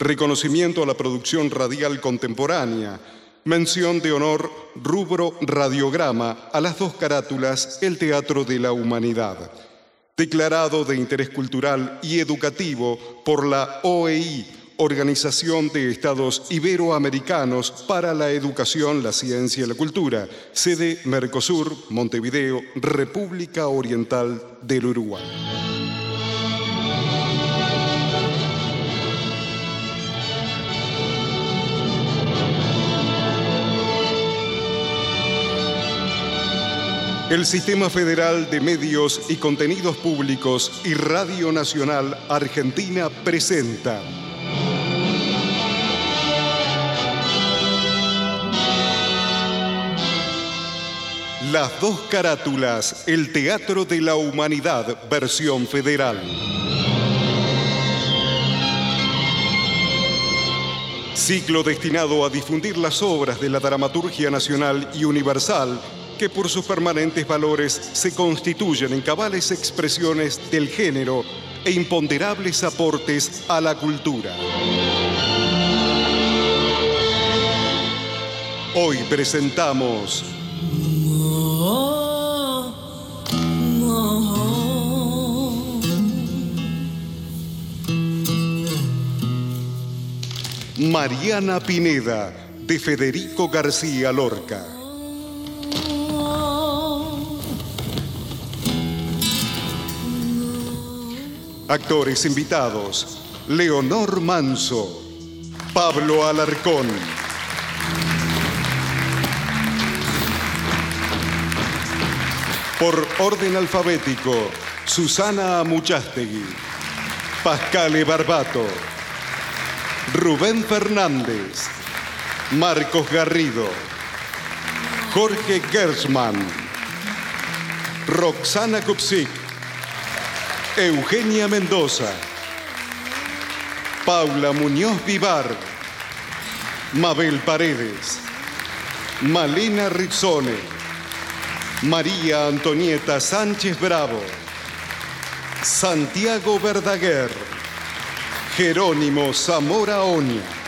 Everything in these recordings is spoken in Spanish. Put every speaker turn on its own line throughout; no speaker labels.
reconocimiento a la producción radial contemporánea, mención de honor rubro radiograma a las dos carátulas El Teatro de la Humanidad. Declarado de interés cultural y educativo por la OEI, Organización de Estados Iberoamericanos para la Educación, la Ciencia y la Cultura, sede Mercosur, Montevideo, República Oriental del Uruguay. El Sistema Federal de Medios y Contenidos Públicos y Radio Nacional Argentina presenta. Las dos carátulas, el Teatro de la Humanidad, versión federal. Ciclo destinado a difundir las obras de la dramaturgia nacional y universal que por sus permanentes valores se constituyen en cabales expresiones del género e imponderables aportes a la cultura. Hoy presentamos Mariana Pineda de Federico García Lorca. Actores invitados, Leonor Manso, Pablo Alarcón. Por orden alfabético, Susana Amuchastegui, Pascale Barbato, Rubén Fernández, Marcos Garrido, Jorge Gersman, Roxana Kupsik, Eugenia Mendoza, Paula Muñoz Vivar, Mabel Paredes, Malena Rizzone, María Antonieta Sánchez Bravo, Santiago Verdaguer, Jerónimo Zamora Oña.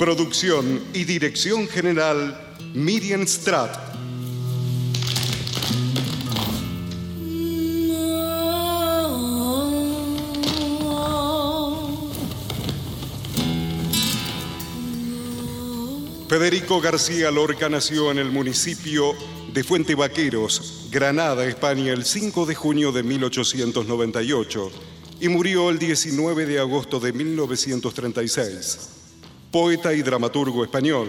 Producción y dirección general Miriam Stratt. Federico García Lorca nació en el municipio de Fuente Vaqueros, Granada, España, el 5 de junio de 1898 y murió el 19 de agosto de 1936 poeta y dramaturgo español.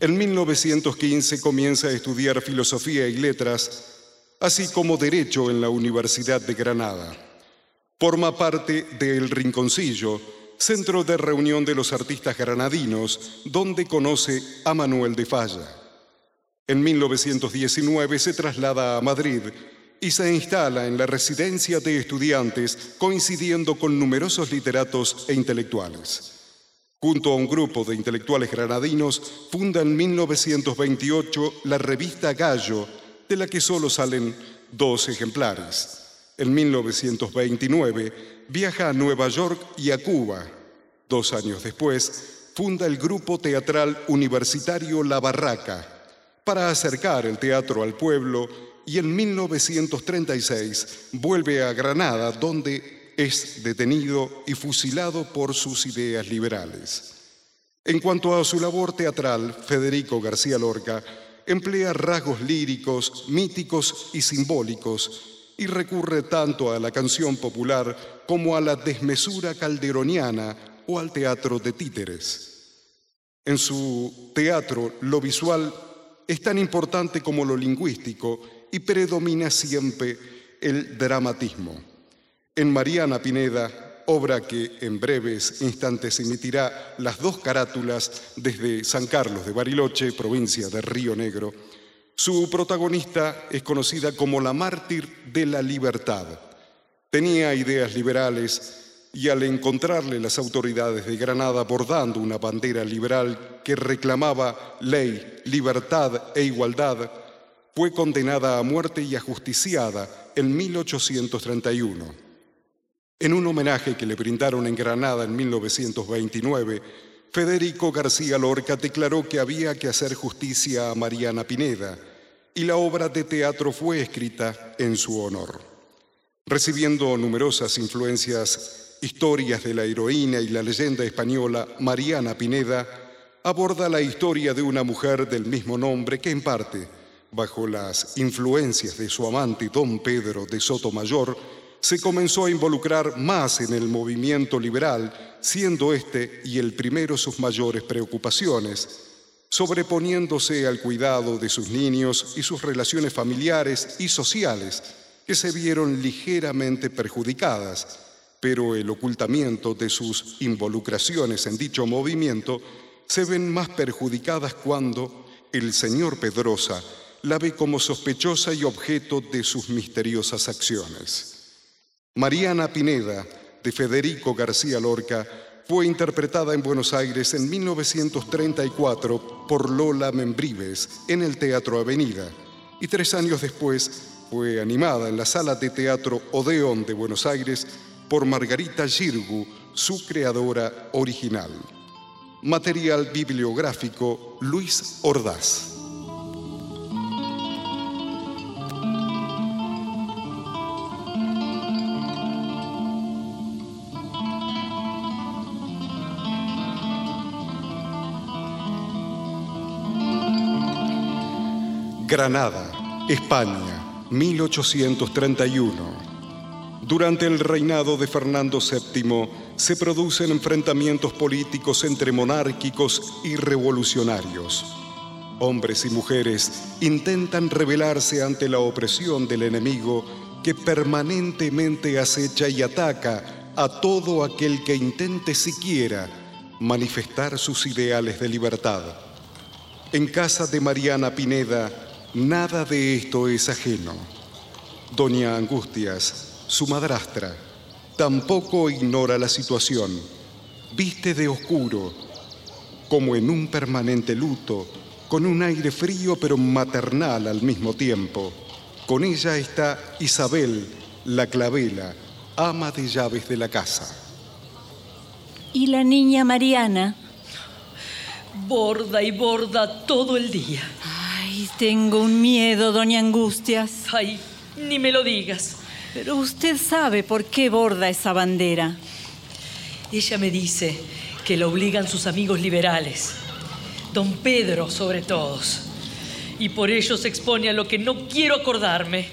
En 1915 comienza a estudiar filosofía y letras, así como derecho en la Universidad de Granada. Forma parte de El Rinconcillo, centro de reunión de los artistas granadinos, donde conoce a Manuel de Falla. En 1919 se traslada a Madrid y se instala en la residencia de estudiantes, coincidiendo con numerosos literatos e intelectuales. Junto a un grupo de intelectuales granadinos, funda en 1928 la revista Gallo, de la que solo salen dos ejemplares. En 1929 viaja a Nueva York y a Cuba. Dos años después, funda el grupo teatral universitario La Barraca para acercar el teatro al pueblo y en 1936 vuelve a Granada, donde es detenido y fusilado por sus ideas liberales. En cuanto a su labor teatral, Federico García Lorca emplea rasgos líricos, míticos y simbólicos y recurre tanto a la canción popular como a la desmesura calderoniana o al teatro de títeres. En su teatro, lo visual es tan importante como lo lingüístico y predomina siempre el dramatismo. En Mariana Pineda, obra que en breves instantes emitirá las dos carátulas desde San Carlos de Bariloche, provincia de Río Negro, su protagonista es conocida como la mártir de la libertad. Tenía ideas liberales y al encontrarle las autoridades de Granada bordando una bandera liberal que reclamaba ley, libertad e igualdad, fue condenada a muerte y ajusticiada en 1831. En un homenaje que le brindaron en Granada en 1929, Federico García Lorca declaró que había que hacer justicia a Mariana Pineda y la obra de teatro fue escrita en su honor. Recibiendo numerosas influencias Historias de la heroína y la leyenda española Mariana Pineda aborda la historia de una mujer del mismo nombre que en parte, bajo las influencias de su amante don Pedro de Sotomayor, se comenzó a involucrar más en el movimiento liberal, siendo este y el primero sus mayores preocupaciones, sobreponiéndose al cuidado de sus niños y sus relaciones familiares y sociales, que se vieron ligeramente perjudicadas pero el ocultamiento de sus involucraciones en dicho movimiento se ven más perjudicadas cuando el señor Pedrosa la ve como sospechosa y objeto de sus misteriosas acciones. Mariana Pineda, de Federico García Lorca, fue interpretada en Buenos Aires en 1934 por Lola Membrives en el Teatro Avenida y tres años después fue animada en la sala de teatro Odeón de Buenos Aires por Margarita Girgu, su creadora original. Material bibliográfico Luis Ordaz. Granada, España, 1831. Durante el reinado de Fernando VII se producen enfrentamientos políticos entre monárquicos y revolucionarios. Hombres y mujeres intentan rebelarse ante la opresión del enemigo que permanentemente acecha y ataca a todo aquel que intente siquiera manifestar sus ideales de libertad. En casa de Mariana Pineda, nada de esto es ajeno. Doña Angustias, su madrastra, tampoco ignora la situación. Viste de oscuro, como en un permanente luto, con un aire frío pero maternal al mismo tiempo. Con ella está Isabel, la clavela, ama de llaves de la casa.
¿Y la niña Mariana?
Borda y borda todo el día.
Ay, tengo un miedo, doña Angustias.
Ay, ni me lo digas.
Pero usted sabe por qué borda esa bandera.
Ella me dice que la obligan sus amigos liberales, don Pedro sobre todos, y por ello se expone a lo que no quiero acordarme.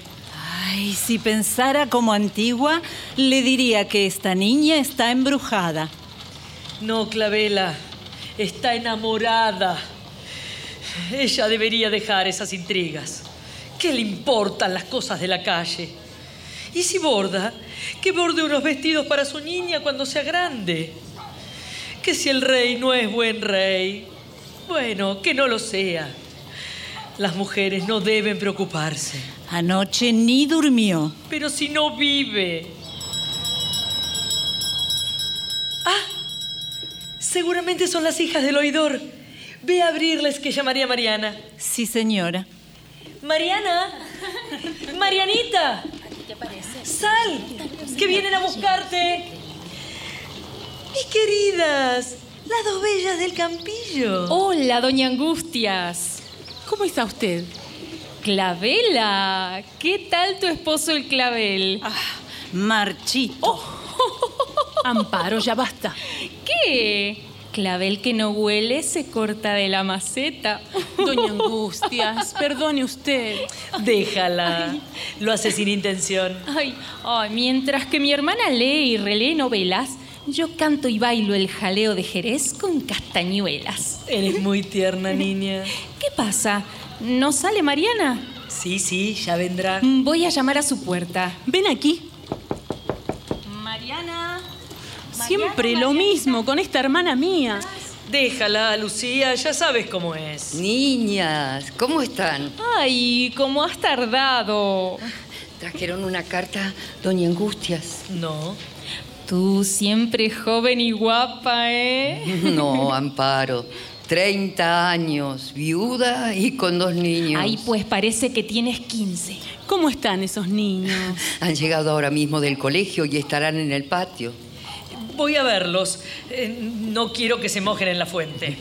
Ay, si pensara como antigua, le diría que esta niña está embrujada.
No, Clavela, está enamorada. Ella debería dejar esas intrigas. ¿Qué le importan las cosas de la calle? Y si borda, que borde unos vestidos para su niña cuando sea grande. Que si el rey no es buen rey, bueno, que no lo sea. Las mujeres no deben preocuparse.
Anoche ni durmió.
Pero si no vive. Ah, seguramente son las hijas del oidor. Ve a abrirles que llamaría Mariana.
Sí, señora.
Mariana. Marianita. Sal, que vienen a buscarte. Mis queridas, las dos bellas del campillo.
Hola, doña Angustias. ¿Cómo está usted? Clavela, ¿qué tal tu esposo el clavel?
Ah, marchito. Oh.
Amparo, ya basta. ¿Qué? Clavel que no huele se corta de la maceta.
Doña Angustias, perdone usted.
Déjala. Lo hace sin intención.
Ay, ay, mientras que mi hermana lee y relee novelas, yo canto y bailo el jaleo de Jerez con castañuelas.
Eres muy tierna, niña.
¿Qué pasa? ¿No sale Mariana?
Sí, sí, ya vendrá.
Voy a llamar a su puerta.
Ven aquí.
Mariana.
Siempre lo mismo con esta hermana mía.
Déjala, Lucía, ya sabes cómo es.
Niñas, ¿cómo están?
Ay, cómo has tardado.
¿Trajeron una carta, doña Angustias?
No.
Tú siempre joven y guapa, ¿eh?
No, Amparo. 30 años, viuda y con dos niños.
Ay, pues parece que tienes 15.
¿Cómo están esos niños?
Han llegado ahora mismo del colegio y estarán en el patio.
Voy a verlos. Eh, no quiero que se mojen en la fuente.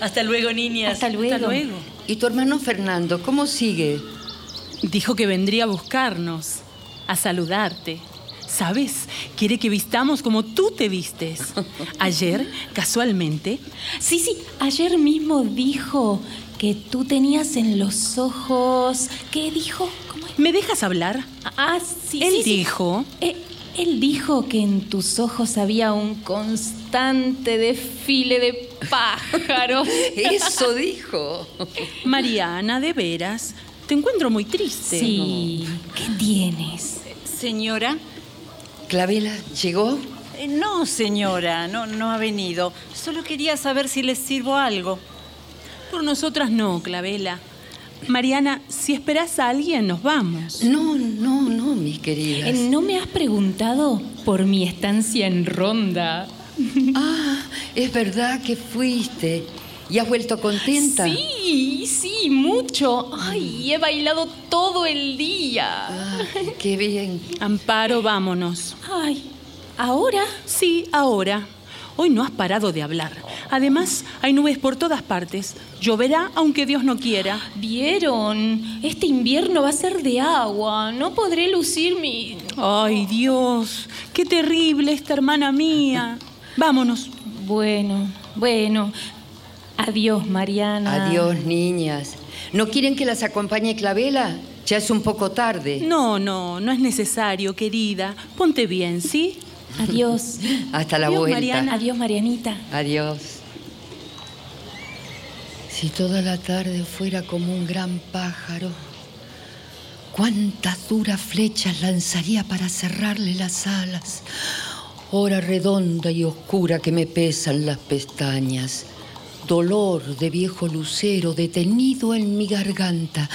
Hasta luego, niñas.
Hasta luego.
Hasta luego.
¿Y tu hermano Fernando, cómo sigue?
Dijo que vendría a buscarnos, a saludarte. ¿Sabes? Quiere que vistamos como tú te vistes. Ayer, casualmente,
Sí, sí, ayer mismo dijo que tú tenías en los ojos. ¿Qué dijo? ¿Cómo es?
¿me dejas hablar?
Ah, sí,
Él
sí, sí.
dijo
Eh, él dijo que en tus ojos había un constante desfile de pájaros.
Eso dijo.
Mariana, de veras, te encuentro muy triste.
Sí. ¿Qué tienes?
Señora.
Clavela, ¿llegó?
Eh, No, señora, no, no ha venido. Solo quería saber si les sirvo algo.
Por nosotras no, Clavela. Mariana, si esperas a alguien, nos vamos.
No, no, no, mis queridas.
Eh, ¿No me has preguntado por mi estancia en Ronda?
Ah, es verdad que fuiste. ¿Y has vuelto contenta?
Sí, sí, mucho. Ay, he bailado todo el día.
Ah, qué bien.
Amparo, vámonos.
Ay, ¿ahora?
Sí, ahora. Hoy no has parado de hablar. Además, hay nubes por todas partes. Lloverá aunque Dios no quiera.
¿Vieron? Este invierno va a ser de agua. No podré lucir mi...
Ay, Dios, qué terrible esta hermana mía. Vámonos.
Bueno, bueno. Adiós, Mariana.
Adiós, niñas. ¿No quieren que las acompañe Clavela? Ya es un poco tarde.
No, no, no es necesario, querida. Ponte bien, ¿sí?
Adiós.
Hasta la
Adiós,
vuelta.
Mariana.
Adiós, Marianita.
Adiós. Si toda la tarde fuera como un gran pájaro, cuántas duras flechas lanzaría para cerrarle las alas. Hora redonda y oscura que me pesan las pestañas. Dolor de viejo lucero detenido en mi garganta.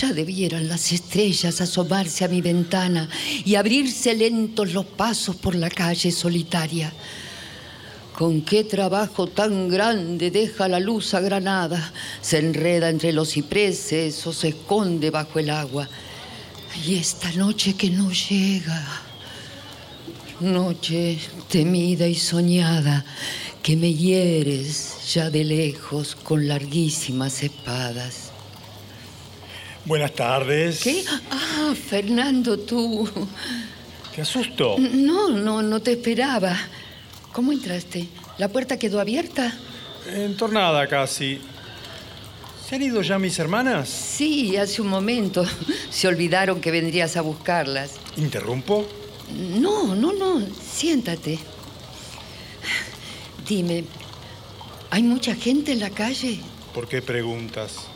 Ya debieran las estrellas asomarse a mi ventana y abrirse lentos los pasos por la calle solitaria. Con qué trabajo tan grande deja la luz a Granada, se enreda entre los cipreses o se esconde bajo el agua. Y esta noche que no llega, noche temida y soñada, que me hieres ya de lejos con larguísimas espadas.
Buenas tardes.
¿Qué? Ah, Fernando, tú.
¿Qué asusto?
No, no, no te esperaba. ¿Cómo entraste? ¿La puerta quedó abierta?
Entornada casi. ¿Se han ido ya mis hermanas?
Sí, hace un momento. Se olvidaron que vendrías a buscarlas.
¿Interrumpo?
No, no, no. Siéntate. Dime, ¿hay mucha gente en la calle?
¿Por qué preguntas?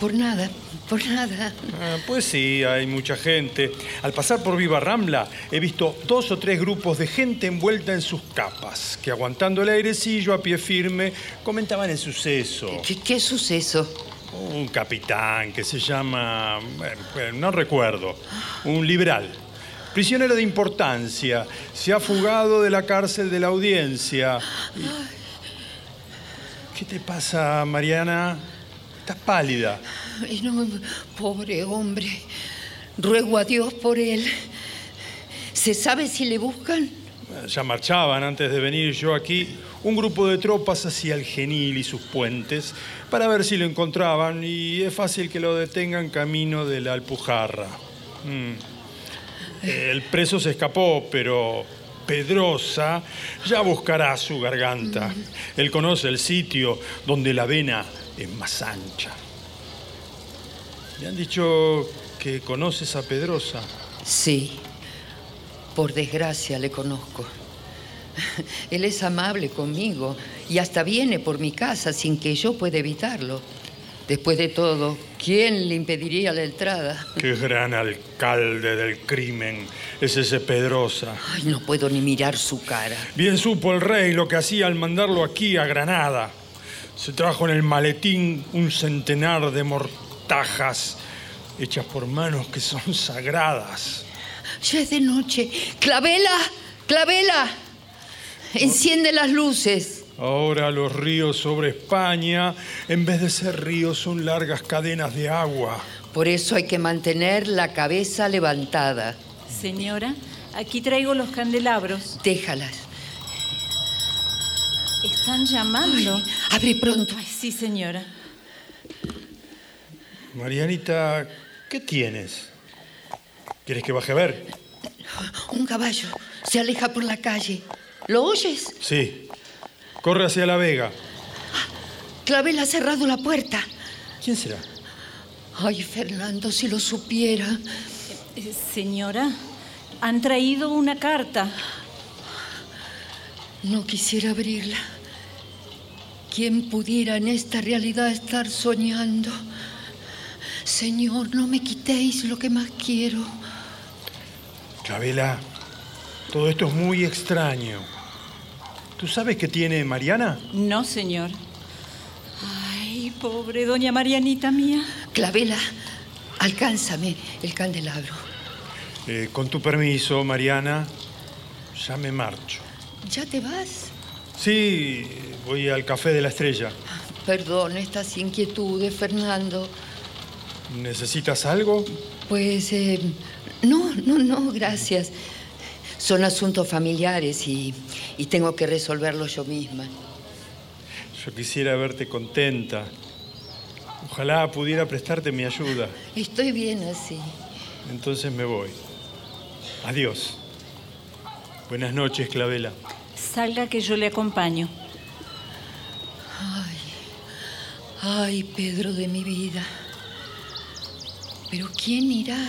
Por nada, por nada.
Ah, pues sí, hay mucha gente. Al pasar por Viva Rambla he visto dos o tres grupos de gente envuelta en sus capas, que aguantando el airecillo a pie firme comentaban el suceso.
¿Qué, qué suceso?
Un capitán que se llama... bueno, bueno, no recuerdo. Un liberal. Prisionero de importancia. Se ha fugado de la cárcel de la audiencia. Y- ¿Qué te pasa, Mariana? Estás pálida.
Ay, no, pobre hombre. Ruego a Dios por él. ¿Se sabe si le buscan?
Ya marchaban antes de venir yo aquí un grupo de tropas hacia el Genil y sus puentes para ver si lo encontraban y es fácil que lo detengan camino de la Alpujarra. Mm. El preso se escapó, pero Pedrosa ya buscará su garganta. Él conoce el sitio donde la vena es más ancha. Me han dicho que conoces a Pedrosa.
Sí, por desgracia le conozco. Él es amable conmigo y hasta viene por mi casa sin que yo pueda evitarlo. Después de todo, ¿quién le impediría la entrada?
Qué gran alcalde del crimen es ese Pedrosa.
Ay, no puedo ni mirar su cara.
Bien supo el rey lo que hacía al mandarlo aquí a Granada. Se trajo en el maletín un centenar de mortajas hechas por manos que son sagradas.
Ya es de noche. ¡Clavela! ¡Clavela! Enciende las luces.
Ahora los ríos sobre España, en vez de ser ríos, son largas cadenas de agua.
Por eso hay que mantener la cabeza levantada.
Señora, aquí traigo los candelabros.
Déjalas.
Están llamando.
Abre pronto.
Ay, sí, señora.
Marianita, ¿qué tienes? ¿Quieres que baje a ver?
Un caballo se aleja por la calle. ¿Lo oyes?
Sí. Corre hacia la vega.
Clavel ha cerrado la puerta.
¿Quién será?
Ay, Fernando, si lo supiera.
Eh, señora, han traído una carta.
No quisiera abrirla. ¿Quién pudiera en esta realidad estar soñando? Señor, no me quitéis lo que más quiero.
Clavela, todo esto es muy extraño. ¿Tú sabes qué tiene Mariana?
No, señor. Ay, pobre doña Marianita mía.
Clavela, alcánzame el candelabro.
Eh, con tu permiso, Mariana, ya me marcho.
¿Ya te vas?
Sí, voy al café de la estrella.
Perdón estas inquietudes, Fernando.
¿Necesitas algo?
Pues eh, no, no, no, gracias. Son asuntos familiares y, y tengo que resolverlos yo misma.
Yo quisiera verte contenta. Ojalá pudiera prestarte mi ayuda.
Estoy bien así.
Entonces me voy. Adiós. Buenas noches, Clavela.
Salga que yo le acompaño.
Ay, ay, Pedro de mi vida. Pero ¿quién irá?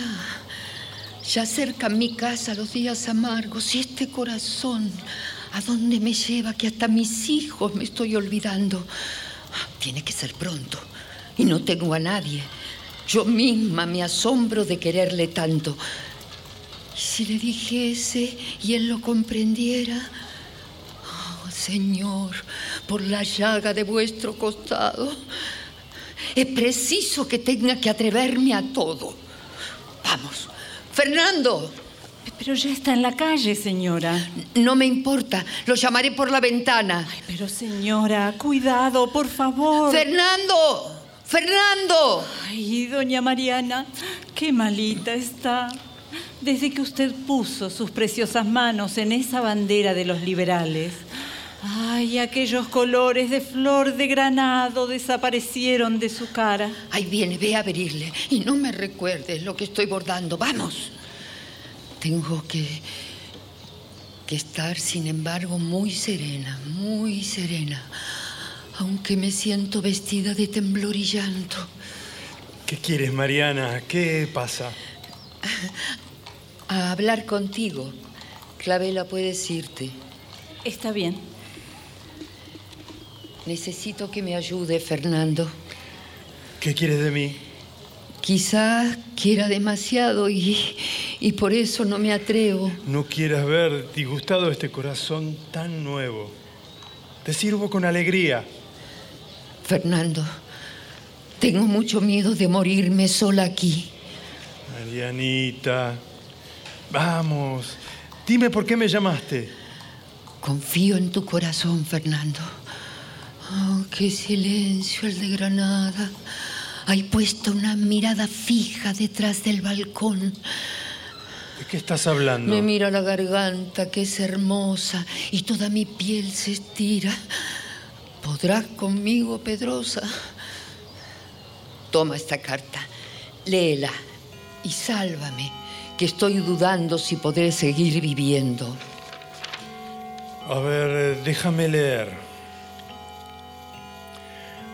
Ya cerca mi casa los días amargos y este corazón, ¿a dónde me lleva que hasta mis hijos me estoy olvidando? Tiene que ser pronto y no tengo a nadie. Yo misma me asombro de quererle tanto. ¿Y si le dijese y él lo comprendiera? Oh, Señor, por la llaga de vuestro costado, es preciso que tenga que atreverme a todo. Vamos, Fernando.
Pero ya está en la calle, señora.
No me importa, lo llamaré por la ventana.
Ay, pero señora, cuidado, por favor.
Fernando, Fernando.
Ay, doña Mariana, qué malita está. Desde que usted puso sus preciosas manos en esa bandera de los liberales. Ay, aquellos colores de flor de granado desaparecieron de su cara.
Ahí viene, ve a abrirle. Y no me recuerdes lo que estoy bordando. Vamos. Tengo que, que estar, sin embargo, muy serena, muy serena. Aunque me siento vestida de temblor y llanto.
¿Qué quieres, Mariana? ¿Qué pasa?
A hablar contigo. Clavela, puedes irte.
Está bien.
Necesito que me ayude, Fernando.
¿Qué quieres de mí?
Quizá quiera demasiado y, y por eso no me atrevo.
No quieras ver disgustado este corazón tan nuevo. Te sirvo con alegría.
Fernando, tengo mucho miedo de morirme sola aquí.
Marianita, vamos, dime por qué me llamaste.
Confío en tu corazón, Fernando. Oh, qué silencio el de Granada. Hay puesta una mirada fija detrás del balcón.
¿De qué estás hablando?
Me mira la garganta, que es hermosa, y toda mi piel se estira. ¿Podrás conmigo, Pedrosa? Toma esta carta, léela y sálvame, que estoy dudando si podré seguir viviendo.
A ver, déjame leer.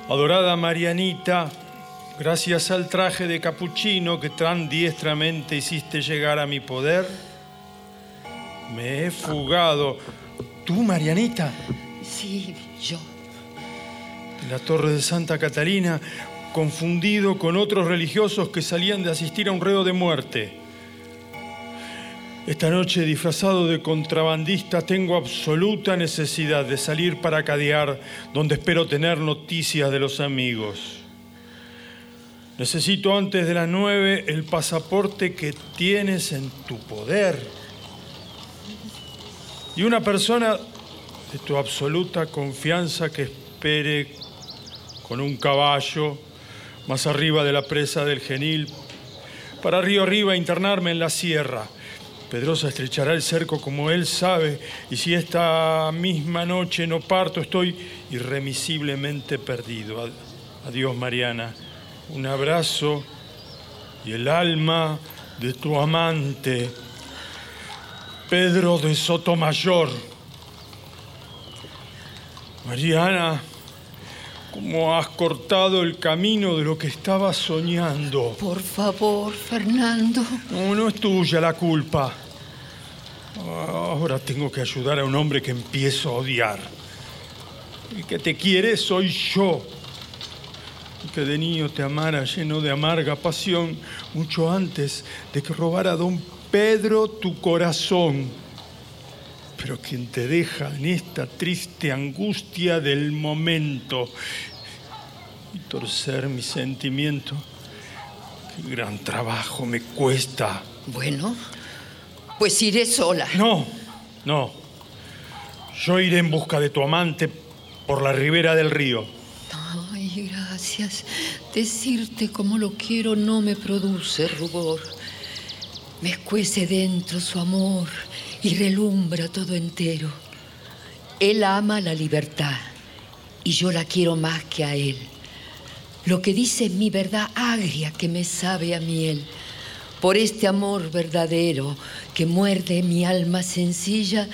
Adorada Marianita, gracias al traje de capuchino que tan diestramente hiciste llegar a mi poder, me he fugado. ¿Tú, Marianita?
Sí, yo.
De la torre de Santa Catalina confundido con otros religiosos que salían de asistir a un reo de muerte. Esta noche, disfrazado de contrabandista, tengo absoluta necesidad de salir para cadear, donde espero tener noticias de los amigos. Necesito antes de las nueve el pasaporte que tienes en tu poder. Y una persona de tu absoluta confianza que espere con un caballo más arriba de la presa del Genil, para río arriba internarme en la sierra. Pedrosa estrechará el cerco como él sabe, y si esta misma noche no parto, estoy irremisiblemente perdido. Adiós, Mariana. Un abrazo y el alma de tu amante, Pedro de Sotomayor. Mariana, ¿cómo has cortado el camino de lo que estaba soñando?
Por favor, Fernando.
No, no es tuya la culpa. Ahora tengo que ayudar a un hombre que empiezo a odiar. El que te quiere soy yo. El que de niño te amara lleno de amarga pasión, mucho antes de que robara don Pedro tu corazón. Pero quien te deja en esta triste angustia del momento y torcer mi sentimiento, qué gran trabajo me cuesta.
Bueno, pues iré sola.
No, no. Yo iré en busca de tu amante por la ribera del río.
Ay, gracias. Decirte cómo lo quiero no me produce rubor. Me escuece dentro su amor y relumbra todo entero. Él ama la libertad y yo la quiero más que a él. Lo que dice es mi verdad agria que me sabe a miel. Por este amor verdadero que muerde mi alma sencilla,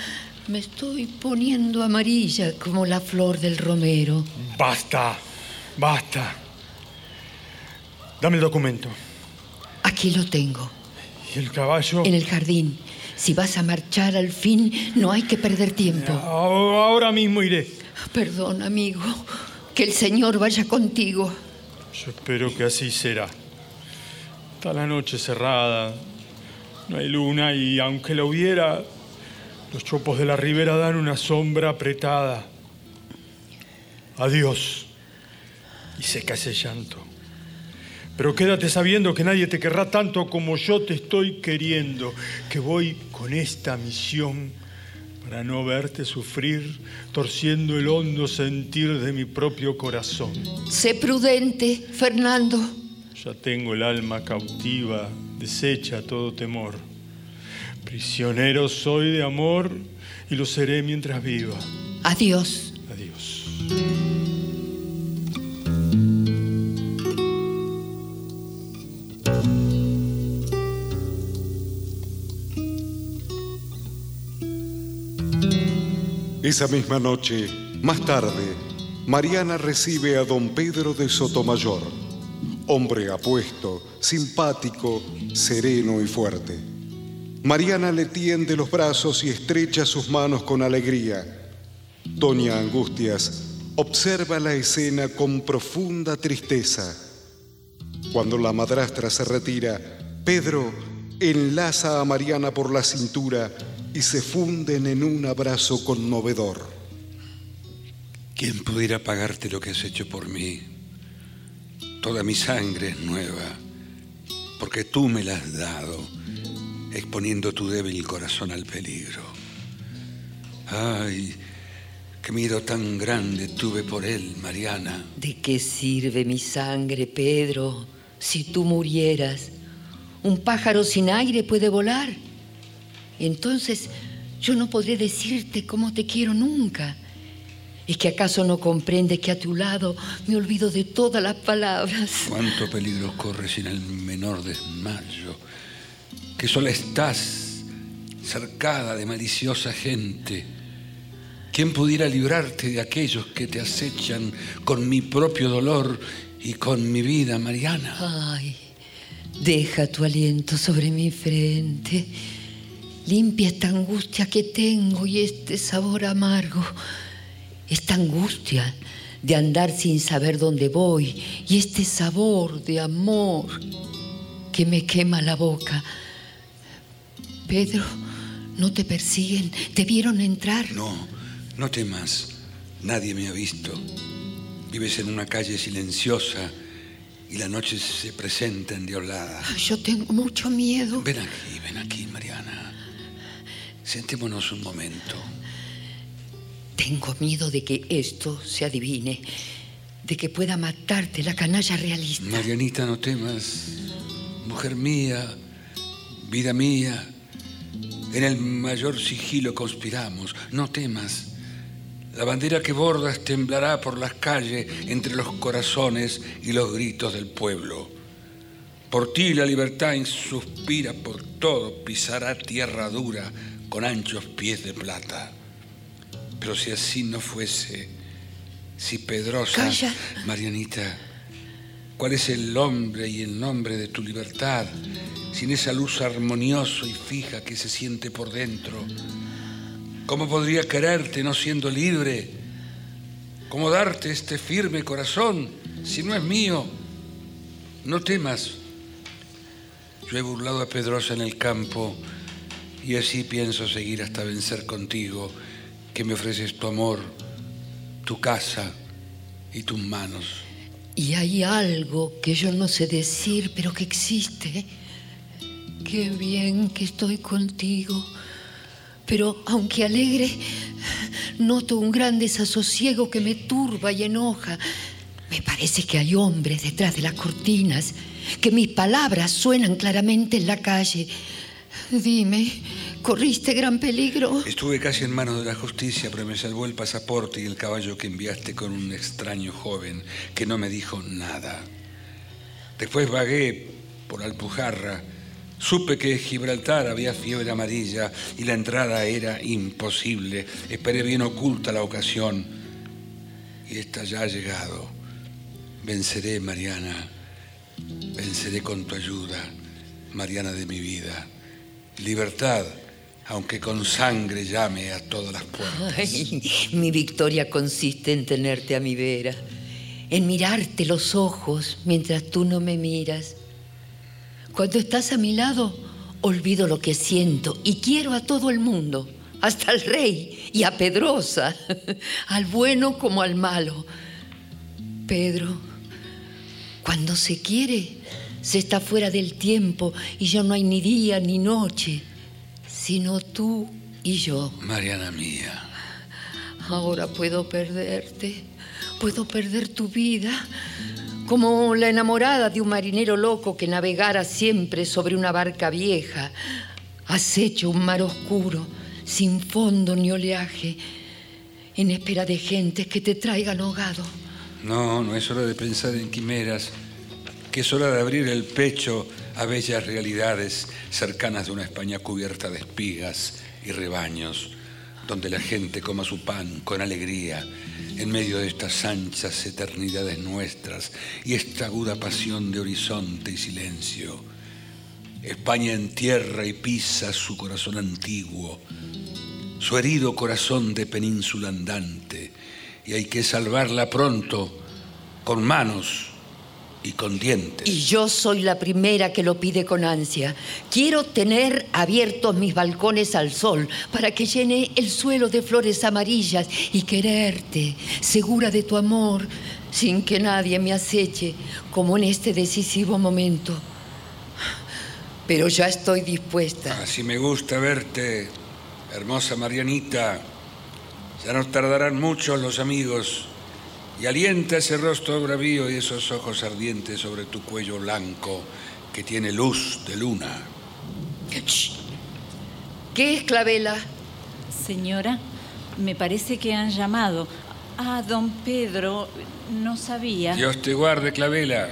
me estoy poniendo amarilla como la flor del romero.
Basta, basta. Dame el documento.
Aquí lo tengo.
¿Y el caballo?
En el jardín. Si vas a marchar al fin, no hay que perder tiempo.
Ahora mismo iré.
Perdón, amigo. Que el Señor vaya contigo.
Yo espero que así será. Está la noche cerrada, no hay luna y aunque la hubiera, los chopos de la ribera dan una sombra apretada. Adiós. Y seca ese llanto. Pero quédate sabiendo que nadie te querrá tanto como yo te estoy queriendo, que voy con esta misión para no verte sufrir, torciendo el hondo sentir de mi propio corazón.
Sé prudente, Fernando.
Ya tengo el alma cautiva, deshecha todo temor. Prisionero soy de amor y lo seré mientras viva.
Adiós.
Adiós.
Esa misma noche, más tarde, Mariana recibe a don Pedro de Sotomayor, hombre apuesto, simpático, sereno y fuerte. Mariana le tiende los brazos y estrecha sus manos con alegría. Doña Angustias observa la escena con profunda tristeza. Cuando la madrastra se retira, Pedro enlaza a Mariana por la cintura y se funden en un abrazo conmovedor.
¿Quién pudiera pagarte lo que has hecho por mí? Toda mi sangre es nueva, porque tú me la has dado, exponiendo tu débil corazón al peligro. Ay, qué miedo tan grande tuve por él, Mariana.
¿De qué sirve mi sangre, Pedro, si tú murieras? Un pájaro sin aire puede volar. Entonces yo no podré decirte cómo te quiero nunca. ¿Es que acaso no comprende que a tu lado me olvido de todas las palabras?
Cuánto peligro corres sin el menor desmayo. Que sola estás, cercada de maliciosa gente. ¿Quién pudiera librarte de aquellos que te acechan con mi propio dolor y con mi vida, Mariana?
Ay, deja tu aliento sobre mi frente. Limpia esta angustia que tengo y este sabor amargo. Esta angustia de andar sin saber dónde voy y este sabor de amor que me quema la boca. Pedro, ¿no te persiguen? ¿Te vieron entrar?
No, no temas. Nadie me ha visto. Vives en una calle silenciosa y la noche se presenta endiablada.
Yo tengo mucho miedo.
Ven aquí, ven aquí. Sentémonos un momento.
Tengo miedo de que esto se adivine, de que pueda matarte la canalla realista.
Marianita, no temas. Mujer mía, vida mía, en el mayor sigilo conspiramos. No temas. La bandera que bordas temblará por las calles entre los corazones y los gritos del pueblo. Por ti la libertad suspira por todo, pisará tierra dura con anchos pies de plata. Pero si así no fuese, si Pedrosa, Marianita, ¿cuál es el hombre y el nombre de tu libertad sin esa luz armoniosa y fija que se siente por dentro? ¿Cómo podría quererte no siendo libre? ¿Cómo darte este firme corazón si no es mío? No temas. Yo he burlado a Pedrosa en el campo y así pienso seguir hasta vencer contigo que me ofreces tu amor, tu casa y tus manos.
Y hay algo que yo no sé decir, pero que existe. Qué bien que estoy contigo. Pero aunque alegre, noto un gran desasosiego que me turba y enoja. Me parece que hay hombres detrás de las cortinas, que mis palabras suenan claramente en la calle. Dime, ¿corriste gran peligro?
Estuve casi en manos de la justicia, pero me salvó el pasaporte y el caballo que enviaste con un extraño joven que no me dijo nada. Después vagué por Alpujarra. Supe que en Gibraltar había fiebre amarilla y la entrada era imposible. Esperé bien oculta la ocasión y esta ya ha llegado. Venceré, Mariana. Venceré con tu ayuda, Mariana de mi vida. Libertad, aunque con sangre llame a todas las puertas.
Mi victoria consiste en tenerte a mi vera, en mirarte los ojos mientras tú no me miras. Cuando estás a mi lado, olvido lo que siento y quiero a todo el mundo, hasta al rey y a Pedrosa, al bueno como al malo. Pedro, cuando se quiere, se está fuera del tiempo y ya no hay ni día ni noche, sino tú y yo.
Mariana mía.
Ahora puedo perderte, puedo perder tu vida, como la enamorada de un marinero loco que navegara siempre sobre una barca vieja. Has hecho un mar oscuro, sin fondo ni oleaje, en espera de gentes que te traigan ahogado.
No, no es hora de pensar en quimeras que es hora de abrir el pecho a bellas realidades cercanas de una España cubierta de espigas y rebaños, donde la gente coma su pan con alegría en medio de estas anchas eternidades nuestras y esta aguda pasión de horizonte y silencio. España entierra y pisa su corazón antiguo, su herido corazón de península andante, y hay que salvarla pronto con manos y con dientes.
Y yo soy la primera que lo pide con ansia. Quiero tener abiertos mis balcones al sol para que llene el suelo de flores amarillas y quererte, segura de tu amor, sin que nadie me aceche, como en este decisivo momento. Pero ya estoy dispuesta.
Así me gusta verte, hermosa Marianita. Ya no tardarán mucho los amigos y alienta ese rostro bravío y esos ojos ardientes sobre tu cuello blanco que tiene luz de luna.
¿Qué es Clavela?
Señora, me parece que han llamado. Ah, don Pedro, no sabía.
Dios te guarde, Clavela.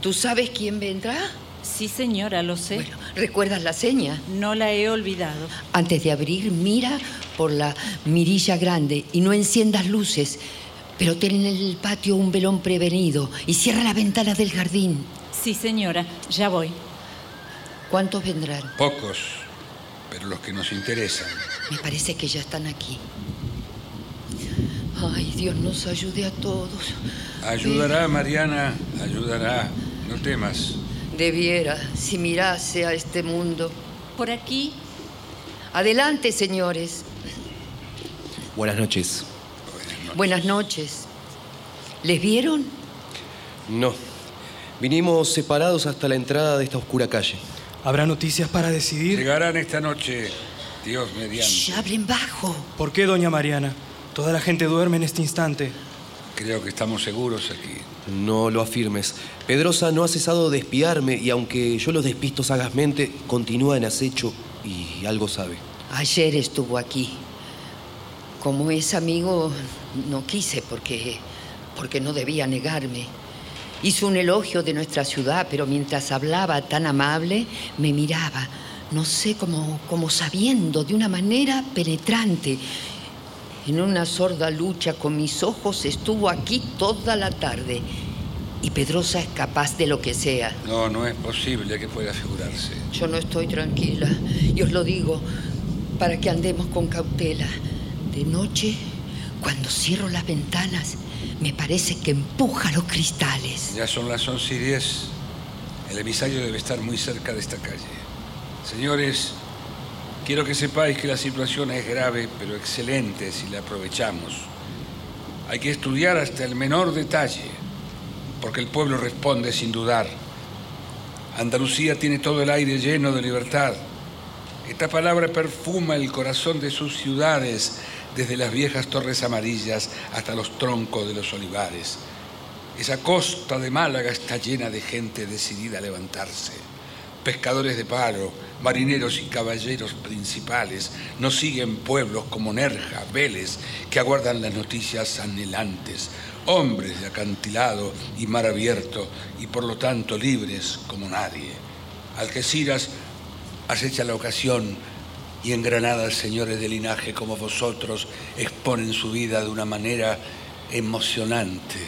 ¿Tú sabes quién vendrá?
Sí, señora, lo sé.
Bueno, ¿recuerdas la seña?
No la he olvidado.
Antes de abrir, mira por la mirilla grande y no enciendas luces. Pero ten en el patio un velón prevenido y cierra la ventana del jardín.
Sí, señora, ya voy.
¿Cuántos vendrán?
Pocos, pero los que nos interesan.
Me parece que ya están aquí. Ay, Dios nos ayude a todos.
Ayudará, Mariana, ayudará. No temas.
Debiera, si mirase a este mundo.
Por aquí.
Adelante, señores.
Buenas noches.
Buenas noches. ¿Les vieron?
No. Vinimos separados hasta la entrada de esta oscura calle.
¿Habrá noticias para decidir?
Llegarán esta noche, Dios mediante.
Shh, hablen bajo.
¿Por qué, doña Mariana? Toda la gente duerme en este instante.
Creo que estamos seguros aquí.
No lo afirmes. Pedrosa no ha cesado de espiarme y aunque yo lo despisto sagazmente, continúa en acecho y algo sabe.
Ayer estuvo aquí. Como es amigo, no quise porque, porque no debía negarme. Hizo un elogio de nuestra ciudad, pero mientras hablaba tan amable, me miraba, no sé, como, como sabiendo, de una manera penetrante. En una sorda lucha con mis ojos estuvo aquí toda la tarde. Y Pedrosa es capaz de lo que sea.
No, no es posible que pueda figurarse.
Yo no estoy tranquila, y os lo digo, para que andemos con cautela. De noche, cuando cierro las ventanas, me parece que empuja los cristales.
Ya son las 11 y 10. El emisario debe estar muy cerca de esta calle. Señores, quiero que sepáis que la situación es grave, pero excelente si la aprovechamos. Hay que estudiar hasta el menor detalle, porque el pueblo responde sin dudar. Andalucía tiene todo el aire lleno de libertad. Esta palabra perfuma el corazón de sus ciudades, desde las viejas torres amarillas hasta los troncos de los olivares. Esa costa de Málaga está llena de gente decidida a levantarse. Pescadores de palo, marineros y caballeros principales nos siguen pueblos como Nerja, Vélez, que aguardan las noticias anhelantes. Hombres de acantilado y mar abierto y por lo tanto libres como nadie. Algeciras acecha la ocasión y en Granada señores de linaje como vosotros exponen su vida de una manera emocionante.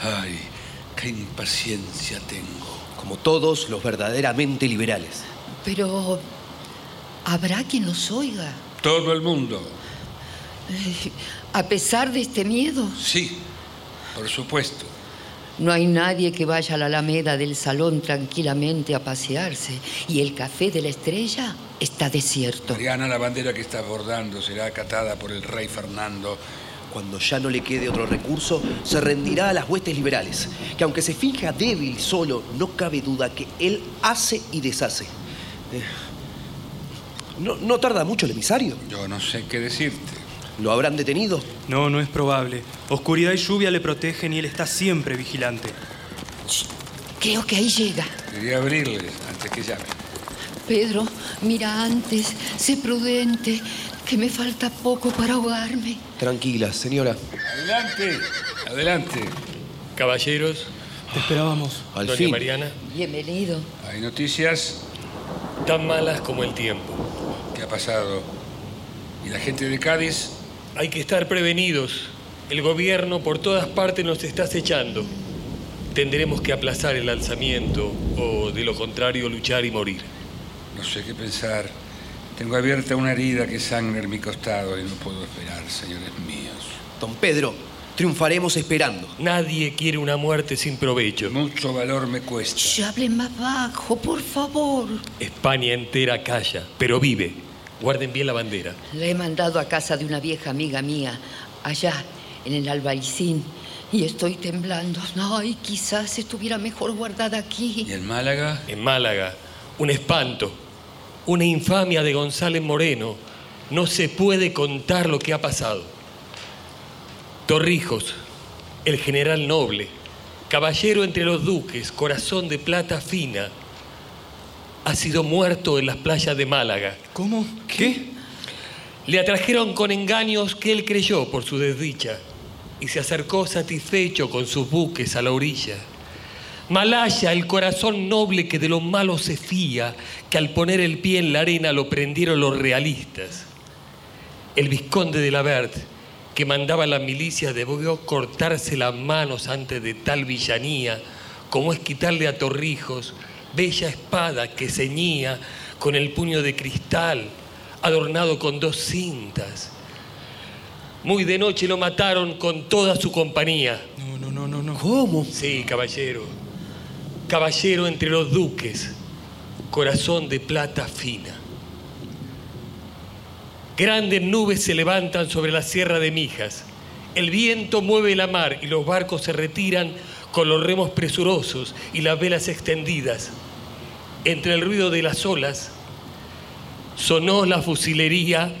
Ay, qué impaciencia tengo.
Como todos los verdaderamente liberales.
Pero habrá quien nos oiga.
Todo el mundo.
Eh, A pesar de este miedo,
Sí, por supuesto.
no hay nadie que vaya a la alameda del salón tranquilamente a pasearse. Y el café de la estrella está desierto.
Mariana, la bandera que está bordando será acatada por el rey Fernando.
Cuando ya no le quede otro recurso, se rendirá a las huestes liberales, que aunque se finja débil solo, no cabe duda que él hace y deshace. Eh, ¿No, no tarda mucho el emisario?
Yo no sé qué decirte.
¿Lo habrán detenido?
No, no es probable. Oscuridad y lluvia le protegen y él está siempre vigilante.
Creo que ahí llega.
Quería abrirle antes que llame.
Pedro, mira antes, sé prudente, que me falta poco para ahogarme.
Tranquila, señora.
Adelante, adelante.
Caballeros,
Te esperábamos.
Al
doña
fin.
Mariana,
Bienvenido.
Hay noticias.
tan malas como el tiempo.
¿Qué ha pasado? ¿Y la gente de Cádiz?
Hay que estar prevenidos. El gobierno por todas partes nos está acechando. Tendremos que aplazar el alzamiento o, de lo contrario, luchar y morir.
No sé qué pensar. Tengo abierta una herida que sangra en mi costado y no puedo esperar, señores míos.
Don Pedro, triunfaremos esperando.
Nadie quiere una muerte sin provecho.
Mucho valor me cuesta.
Shh, hablen más bajo, por favor.
España entera calla, pero vive. Guarden bien la bandera.
La he mandado a casa de una vieja amiga mía, allá en el Albaicín, y estoy temblando. Ay, quizás estuviera mejor guardada aquí.
¿Y en Málaga?
En Málaga, un espanto, una infamia de González Moreno. No se puede contar lo que ha pasado. Torrijos, el general noble, caballero entre los duques, corazón de plata fina, ha sido muerto en las playas de Málaga.
¿Cómo? ¿Qué?
Le atrajeron con engaños que él creyó por su desdicha y se acercó satisfecho con sus buques a la orilla. Malaya, el corazón noble que de lo malo se fía, que al poner el pie en la arena lo prendieron los realistas. El vizconde de la Vert, que mandaba a la milicia, debió cortarse las manos antes de tal villanía, como es quitarle a Torrijos bella espada que ceñía con el puño de cristal, adornado con dos cintas. Muy de noche lo mataron con toda su compañía.
No, no, no, no, no.
¿Cómo?
Sí, caballero. Caballero entre los duques. Corazón de plata fina. Grandes nubes se levantan sobre la sierra de Mijas. El viento mueve la mar y los barcos se retiran con los remos presurosos y las velas extendidas. Entre el ruido de las olas sonó la fusilería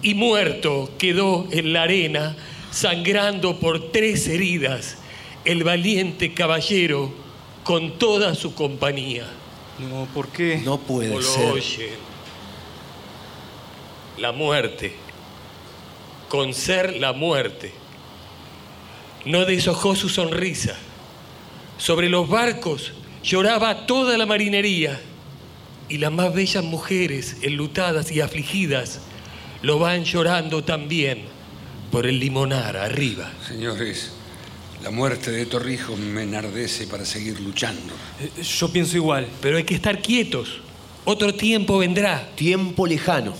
y muerto quedó en la arena, sangrando por tres heridas, el valiente caballero con toda su compañía.
No, ¿por qué?
No puede
¿O lo
ser.
oyen? La muerte, con ser la muerte. No deshojó su sonrisa. Sobre los barcos lloraba toda la marinería y las más bellas mujeres, enlutadas y afligidas, lo van llorando también por el limonar arriba.
Señores, la muerte de Torrijos me enardece para seguir luchando.
Eh, Yo pienso igual.
Pero hay que estar quietos. Otro tiempo vendrá.
Tiempo lejano.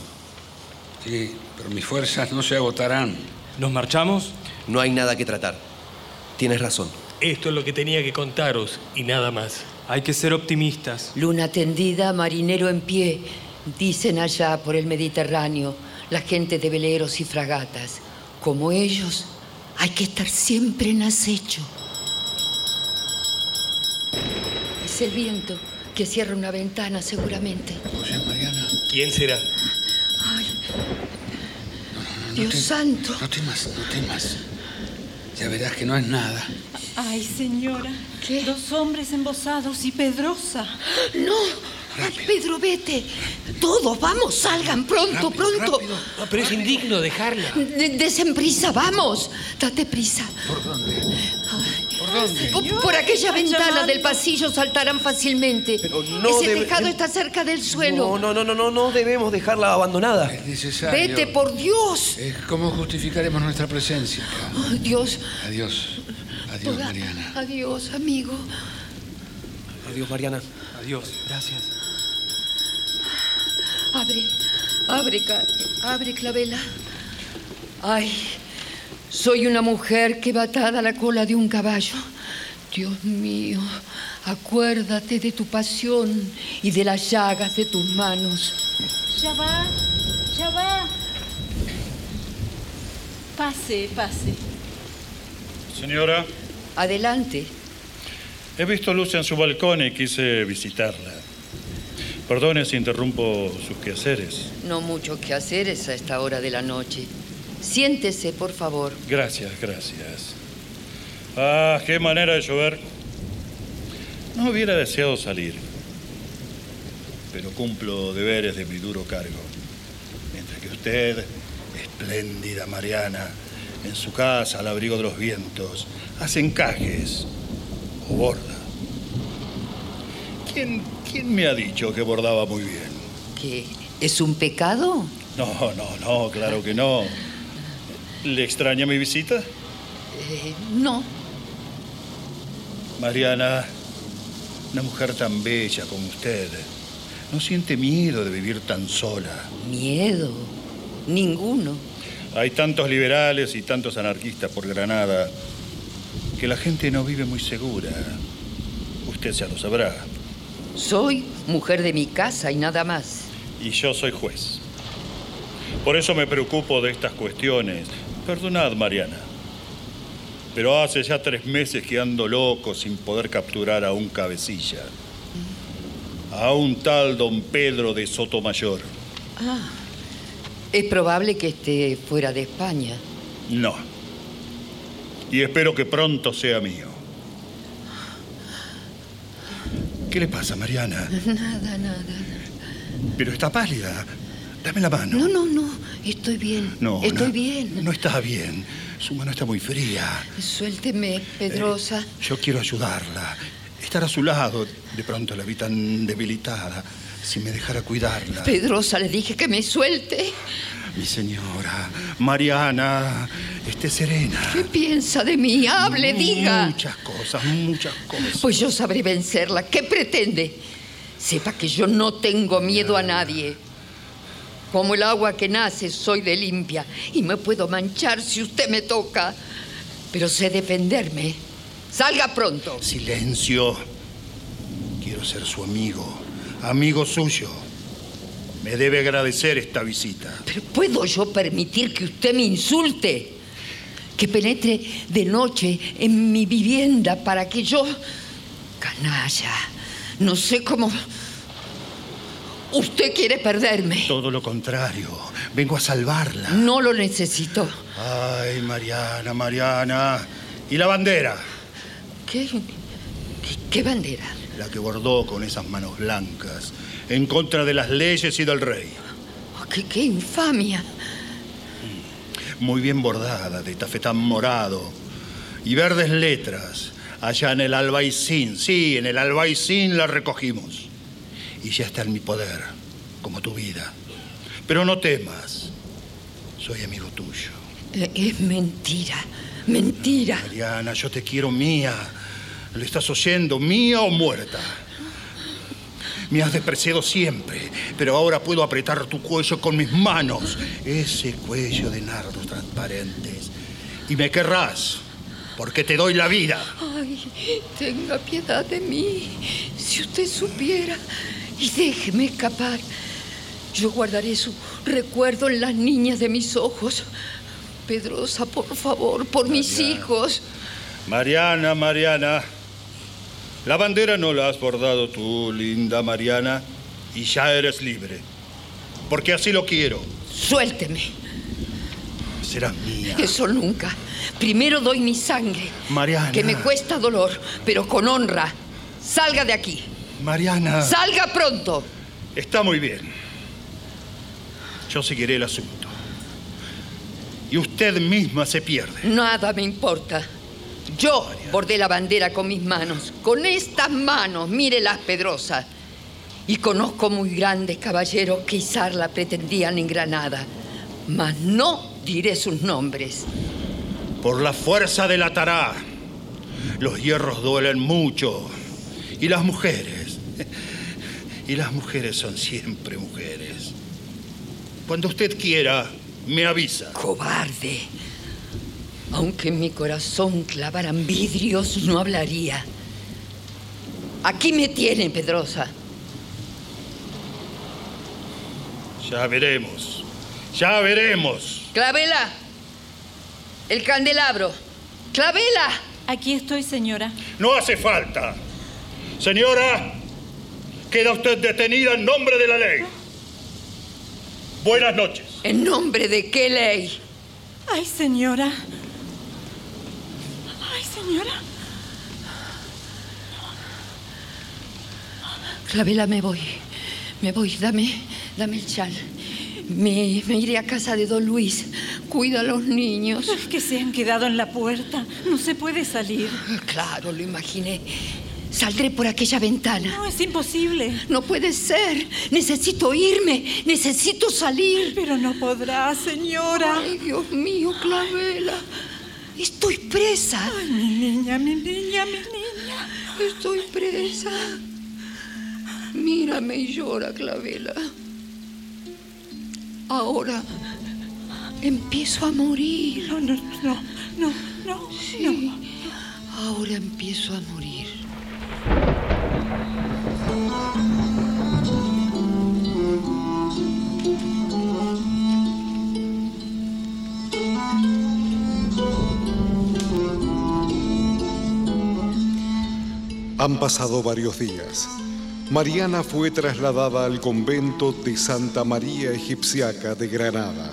Sí, pero mis fuerzas no se agotarán.
¿Nos marchamos?
No hay nada que tratar. Tienes razón.
Esto es lo que tenía que contaros y nada más.
Hay que ser optimistas.
Luna tendida, marinero en pie, dicen allá por el Mediterráneo la gente de veleros y fragatas. Como ellos, hay que estar siempre en acecho. Es el viento que cierra una ventana seguramente.
Oye, Mariana,
¿Quién será?
Ay,
no
Dios
te-
santo.
No temas, no temas. Ya verás que no es nada.
Ay, señora.
¿Qué?
Dos hombres embosados y Pedrosa.
No, Pedro, vete. Todos, vamos, salgan pronto, pronto.
No, pero es indigno dejarla.
De- Desen prisa, vamos. Date prisa.
¿Por dónde? ¿Por dónde?
Por, por aquella ventana
llamando.
del pasillo saltarán fácilmente.
Pero no
Ese
debe-
tejado está cerca del suelo.
No, no, no, no, no, no debemos dejarla abandonada.
Es necesario.
Vete, por Dios.
¿Cómo justificaremos nuestra presencia?
Ay, Dios.
Adiós. Adiós,
Toda-
Mariana.
Adiós, amigo.
Adiós, Mariana.
Adiós. Gracias.
Abre, abre, abre, Clavela. Ay, soy una mujer que va atada a la cola de un caballo. Dios mío, acuérdate de tu pasión y de las llagas de tus manos.
Ya va, ya va. Pase, pase.
Señora,
Adelante.
he visto luz en su balcón y quise visitarla. Perdone si interrumpo sus quehaceres.
No mucho que hacer es a esta hora de la noche. Siéntese, por favor.
Gracias, gracias. Ah, qué manera de llover. No hubiera deseado salir, pero cumplo deberes de mi duro cargo. Mientras que usted, espléndida Mariana, en su casa al abrigo de los vientos, hace encajes o borda. ¿Quién, quién me ha dicho que bordaba muy bien?
¿Qué? ¿Es un pecado?
No, no, no, claro que no. ¿Le extraña mi visita?
Eh, no.
Mariana, una mujer tan bella como usted, ¿no siente miedo de vivir tan sola?
Miedo. Ninguno.
Hay tantos liberales y tantos anarquistas por Granada que la gente no vive muy segura. Usted ya lo sabrá.
Soy mujer de mi casa y nada más.
Y yo soy juez. Por eso me preocupo de estas cuestiones. Perdonad, Mariana. Pero hace ya tres meses que ando loco sin poder capturar a un cabecilla. A un tal don Pedro de Sotomayor.
Ah. Es probable que esté fuera de España.
No. Y espero que pronto sea mío. ¿Qué le pasa, Mariana?
Nada, nada.
Pero está pálida. Dame la mano.
No, no, no. Estoy bien.
No,
Estoy
no,
bien.
No está bien. Su mano está muy fría.
Suélteme, Pedrosa.
Yo quiero ayudarla. Estar a su lado. De pronto la vi tan debilitada. Si me dejara cuidarla.
Pedrosa, le dije que me suelte.
Mi señora, Mariana, esté serena.
¿Qué piensa de mí? Hable, diga.
Muchas cosas, muchas cosas.
Pues yo sabré vencerla. ¿Qué pretende? Sepa que yo no tengo miedo a nadie. Como el agua que nace, soy de limpia y me puedo manchar si usted me toca. Pero sé defenderme. Salga pronto.
Silencio. Quiero ser su amigo, amigo suyo. Me debe agradecer esta visita.
Pero ¿puedo yo permitir que usted me insulte? Que penetre de noche en mi vivienda para que yo... Canalla. No sé cómo... Usted quiere perderme.
Todo lo contrario. Vengo a salvarla.
No lo necesito.
Ay, Mariana, Mariana. ¿Y la bandera?
¿Qué? ¿Qué, qué bandera?
La que bordó con esas manos blancas en contra de las leyes y del rey.
Oh, ¿Qué, qué infamia!
Muy bien bordada, de tafetán morado y verdes letras. Allá en el albaicín, sí, en el albaicín la recogimos. Y ya está en mi poder, como tu vida. Pero no temas, soy amigo tuyo.
Eh, Es mentira, mentira.
Mariana, yo te quiero mía. ¿Lo estás oyendo? ¿Mía o muerta? Me has despreciado siempre, pero ahora puedo apretar tu cuello con mis manos. Ese cuello de nardos transparentes. Y me querrás, porque te doy la vida.
Ay, tenga piedad de mí. Si usted supiera. Y déjeme escapar. Yo guardaré su recuerdo en las niñas de mis ojos. Pedrosa, por favor, por mis hijos.
Mariana, Mariana. La bandera no la has bordado tú, linda Mariana, y ya eres libre. Porque así lo quiero.
Suélteme.
Serás mía.
Eso nunca. Primero doy mi sangre.
Mariana.
Que me cuesta dolor, pero con honra. Salga de aquí.
Mariana.
Salga pronto.
Está muy bien. Yo seguiré el asunto. Y usted misma se pierde.
Nada me importa. Yo bordé la bandera con mis manos. Con estas manos, mírelas, Pedrosa. Y conozco muy grandes caballeros que izarla pretendían en Granada. Mas no diré sus nombres.
Por la fuerza de la tará. Los hierros duelen mucho. Y las mujeres. Y las mujeres son siempre mujeres. Cuando usted quiera, me avisa.
Cobarde. Aunque en mi corazón clavaran vidrios, no hablaría. Aquí me tienen, Pedrosa.
Ya veremos. Ya veremos.
Clavela. El candelabro. Clavela.
Aquí estoy, señora.
No hace falta. Señora, queda usted detenida en nombre de la ley. Buenas noches.
¿En nombre de qué ley?
Ay, señora. Señora.
Clavela, me voy. Me voy. Dame, dame el chal. Me, me iré a casa de don Luis. Cuida a los niños.
Es que se han quedado en la puerta. No se puede salir.
Claro, lo imaginé. Saldré por aquella ventana.
No, es imposible.
No puede ser. Necesito irme. Necesito salir.
Pero no podrá, señora.
Ay, Dios mío, Clavela. Estoy presa.
Ay, mi niña, mi niña, mi niña.
Estoy presa. Mírame y llora, Clavela. Ahora empiezo a morir.
No, no, no, no, no.
Sí.
no.
Ahora empiezo a morir.
Han pasado varios días. Mariana fue trasladada al convento de Santa María Egipciaca de Granada,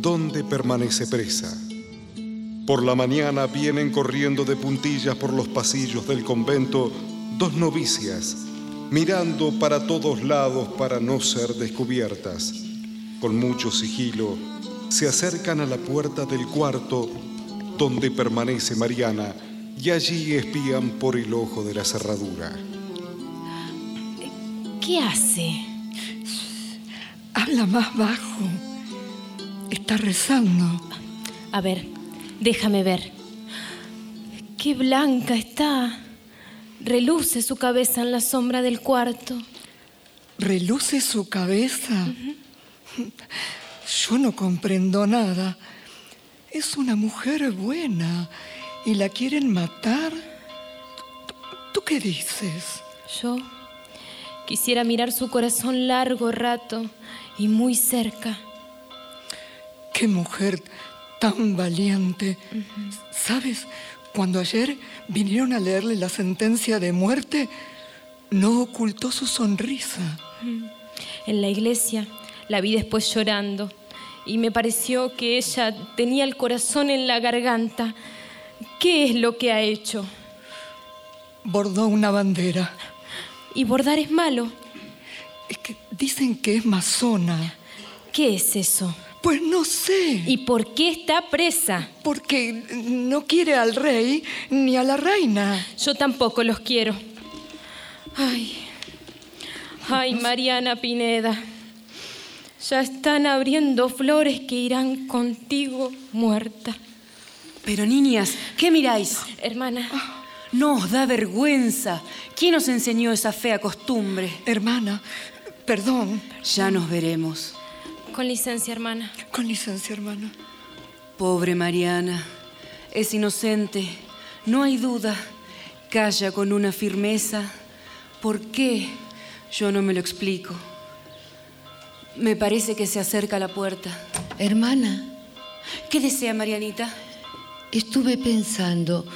donde permanece presa. Por la mañana vienen corriendo de puntillas por los pasillos del convento dos novicias, mirando para todos lados para no ser descubiertas. Con mucho sigilo, se acercan a la puerta del cuarto donde permanece Mariana y allí espían por el ojo de la cerradura.
¿Qué hace?
Habla más bajo. Está rezando.
A ver, déjame ver. Qué blanca está. Reluce su cabeza en la sombra del cuarto.
¿Reluce su cabeza?
Yo no comprendo nada. Es una mujer buena y la quieren matar. ¿Tú qué dices?
Yo quisiera mirar su corazón largo rato y muy cerca.
Qué mujer tan valiente. ¿Sabes? Cuando ayer vinieron a leerle la sentencia de muerte, no ocultó su sonrisa.
En la iglesia la vi después llorando y me pareció que ella tenía el corazón en la garganta. ¿Qué es lo que ha hecho?
Bordó una bandera.
¿Y bordar es malo?
Es que dicen que es masona.
¿Qué es eso?
Pues no sé.
¿Y por qué está presa?
Porque no quiere al rey ni a la reina.
Yo tampoco los quiero. Ay, ay, Mariana Pineda. Ya están abriendo flores que irán contigo muerta.
Pero niñas, ¿qué miráis?
Hermana.
No os da vergüenza. ¿Quién os enseñó esa fea costumbre?
Hermana, perdón.
Ya nos veremos.
Con licencia, hermana.
Con licencia, hermana.
Pobre Mariana. Es inocente. No hay duda. Calla con una firmeza. ¿Por qué? Yo no me lo explico. Me parece que se acerca a la puerta.
Hermana.
¿Qué desea Marianita?
Estuve pensando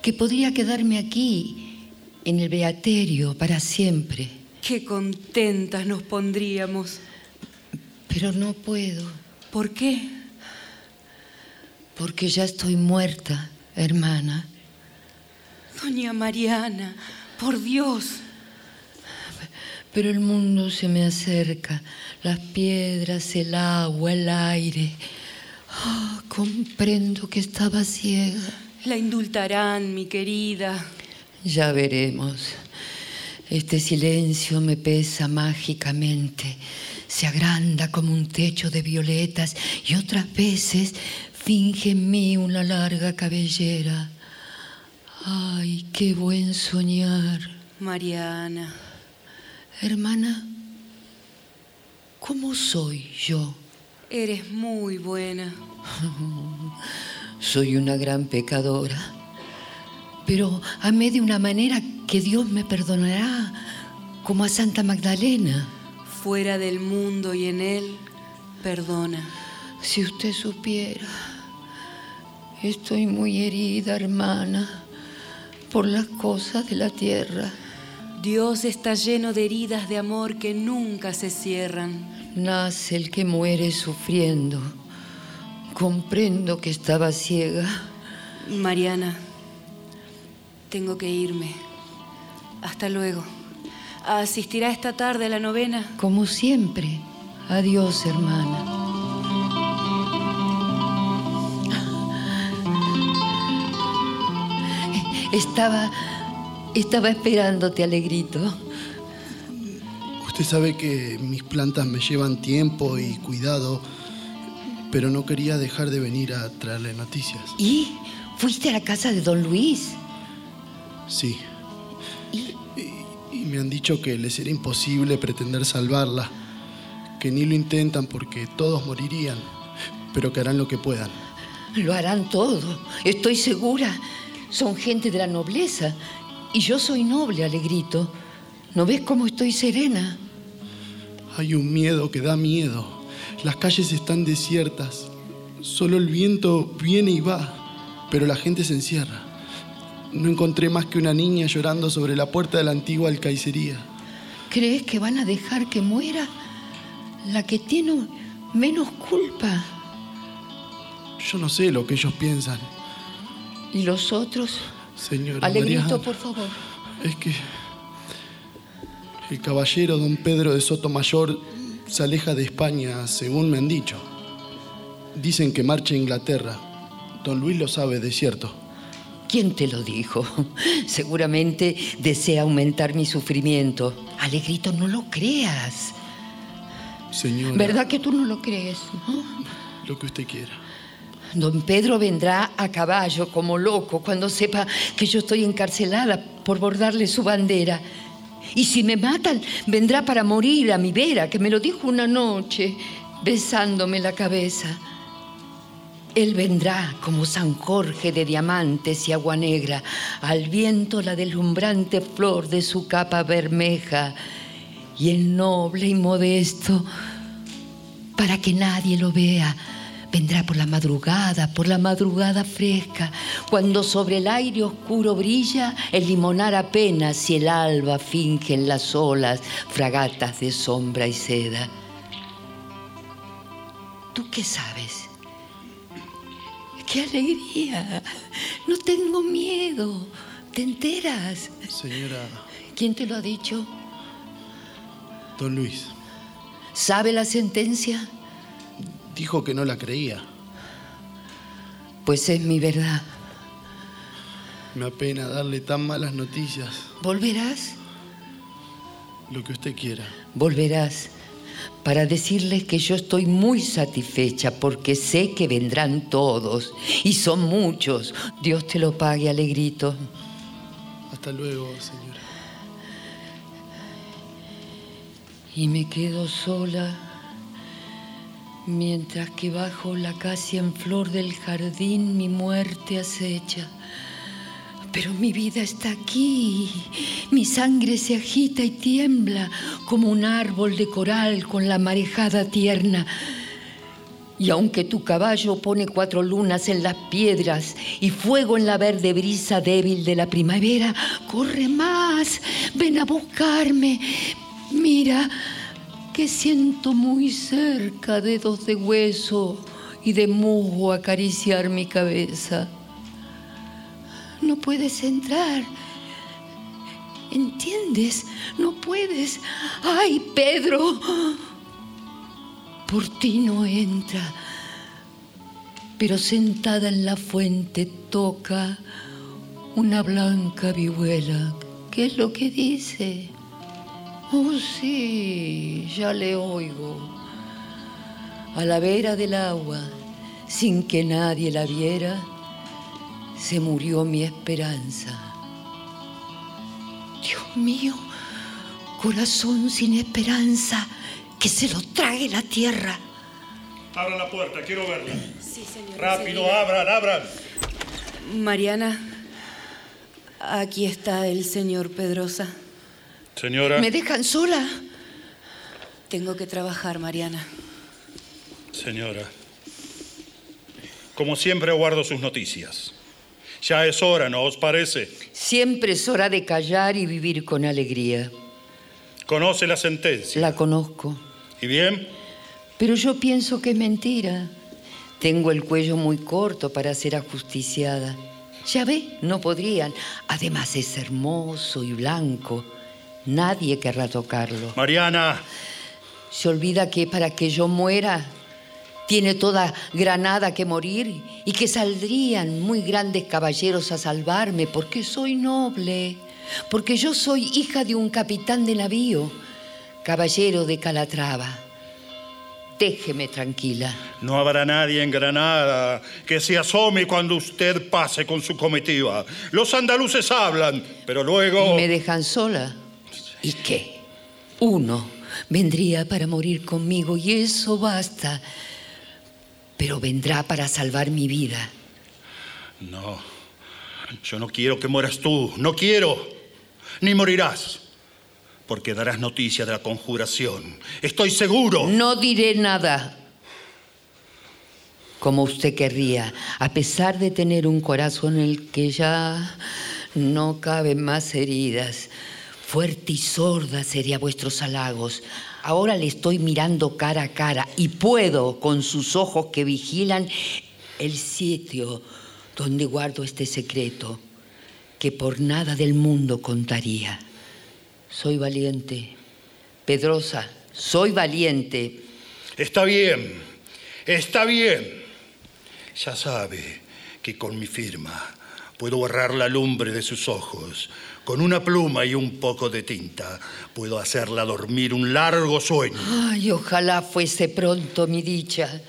que podría quedarme aquí, en el beaterio, para siempre.
Qué contentas nos pondríamos.
Pero no puedo.
¿Por qué?
Porque ya estoy muerta, hermana.
Doña Mariana, por Dios.
Pero el mundo se me acerca, las piedras, el agua, el aire. Ah, comprendo que estaba ciega.
La indultarán, mi querida.
Ya veremos. Este silencio me pesa mágicamente. Se agranda como un techo de violetas y otras veces finge en mí una larga cabellera. Ay, qué buen soñar.
Mariana.
Hermana, ¿cómo soy yo?
Eres muy buena.
Soy una gran pecadora, pero amé de una manera que Dios me perdonará, como a Santa Magdalena.
Fuera del mundo y en él, perdona.
Si usted supiera, estoy muy herida, hermana, por las cosas de la tierra.
Dios está lleno de heridas de amor que nunca se cierran.
Nace el que muere sufriendo. Comprendo que estaba ciega.
Mariana, tengo que irme. Hasta luego. ¿Asistirá esta tarde a la novena?
Como siempre. Adiós, hermana. Estaba estaba esperándote, Alegrito.
Usted sabe que mis plantas me llevan tiempo y cuidado, pero no quería dejar de venir a traerle noticias.
¿Y? ¿Fuiste a la casa de don Luis?
Sí. ¿Y? Y, me han dicho que les era imposible pretender salvarla, que ni lo intentan porque todos morirían, pero que harán lo que puedan.
Lo harán todo, estoy segura. Son gente de la nobleza y yo soy noble, Alegrito. ¿No ves cómo estoy serena?
Hay un miedo que da miedo. Las calles están desiertas. Solo el viento viene y va, pero la gente se encierra. No encontré más que una niña llorando sobre la puerta de la antigua alcaicería.
¿Crees que van a dejar que muera la que tiene menos culpa?
Yo no sé lo que ellos piensan.
¿Y los otros?
Señora
Alegrito,
Mariana,
por favor.
Es que el caballero don Pedro de Sotomayor se aleja de España, según me han dicho. Dicen que marcha a Inglaterra. Don Luis lo sabe, de cierto.
¿Quién te lo dijo? Seguramente desea aumentar mi sufrimiento. Alegrito, no lo creas.
Señora.
¿Verdad que tú no lo crees? no?
Lo que usted quiera.
Don Pedro vendrá a caballo como loco cuando sepa que yo estoy encarcelada por bordarle su bandera. Y si me matan, vendrá para morir a mi vera, que me lo dijo una noche, besándome la cabeza. Él vendrá como San Jorge de diamantes y agua negra, al viento la deslumbrante flor de su capa bermeja, y el noble y modesto, para que nadie lo vea, vendrá por la madrugada, por la madrugada fresca, cuando sobre el aire oscuro brilla el limonar apenas y el alba finge en las olas fragatas de sombra y seda. ¿Tú qué sabes? ¡Qué alegría! No tengo miedo. ¿Te enteras?
Señora,
¿Quién te lo ha dicho?
don Luis,
¿Sabe la sentencia?
Dijo que no la creía.
Pues es mi verdad.
Me apena darle tan malas noticias.
¿Volverás?
Lo que usted quiera.
Volverás para decirles que yo estoy muy satisfecha porque sé que vendrán todos y son muchos. Dios te lo pague, Alegrito.
Hasta luego, señora.
Y me quedo sola mientras que bajo la acacia en flor del jardín mi muerte acecha. Pero mi vida está aquí, mi sangre se agita y tiembla como un árbol de coral con la marejada tierna. Y aunque tu caballo pone cuatro lunas en las piedras y fuego en la verde brisa débil de la primavera, corre más, ven a buscarme. Mira que siento muy cerca dedos de hueso y de musgo acariciar mi cabeza. No puedes entrar. ¿Entiendes? No puedes. ¡Ay, Pedro! Por ti no entra. Pero sentada en la fuente toca una blanca vihuela. ¿Qué es lo que dice? Oh, sí, ya le oigo. A la vera del agua, sin que nadie la viera, se murió mi esperanza. Dios mío, corazón sin esperanza, que se lo trague la tierra.
Abran la puerta, quiero verla.
Sí, señor.
Rápido, abran, abran.
Mariana, aquí está el señor Pedrosa.
Señora.
¿Me dejan sola?
Tengo que trabajar, Mariana.
Señora. Como siempre guardo sus noticias. Ya es hora, ¿no os parece?
Siempre es hora de callar y vivir con alegría.
Conoce la sentencia.
La conozco.
¿Y bien?
Pero yo pienso que es mentira. Tengo el cuello muy corto para ser ajusticiada. Ya ve, no podrían. Además es hermoso y blanco. Nadie querrá tocarlo.
Mariana.
Se olvida que para que yo muera, tiene toda Granada que morir y que saldrían muy grandes caballeros a salvarme porque soy noble, porque yo soy hija de un capitán de navío, caballero de Calatrava. Déjeme tranquila.
No habrá nadie en Granada que se asome cuando usted pase con su comitiva. Los andaluces hablan, pero luego...
¿Me dejan sola? ¿Y qué? Uno vendría para morir conmigo y eso basta. Pero vendrá para salvar mi vida.
No, yo no quiero que mueras tú, no quiero, ni morirás, porque darás noticia de la conjuración. Estoy seguro.
No diré nada. Como usted querría, a pesar de tener un corazón en el que ya no caben más heridas. Fuerte y sorda sería vuestros halagos. Ahora le estoy mirando cara a cara y puedo, con sus ojos que vigilan, el sitio donde guardo este secreto que por nada del mundo contaría. Soy valiente. Pedrosa, soy valiente.
Está bien, está bien. Ya sabe que con mi firma puedo borrar la lumbre de sus ojos. Con una pluma y un poco de tinta puedo hacerla dormir un largo sueño.
Ay, ojalá fuese pronto mi dicha.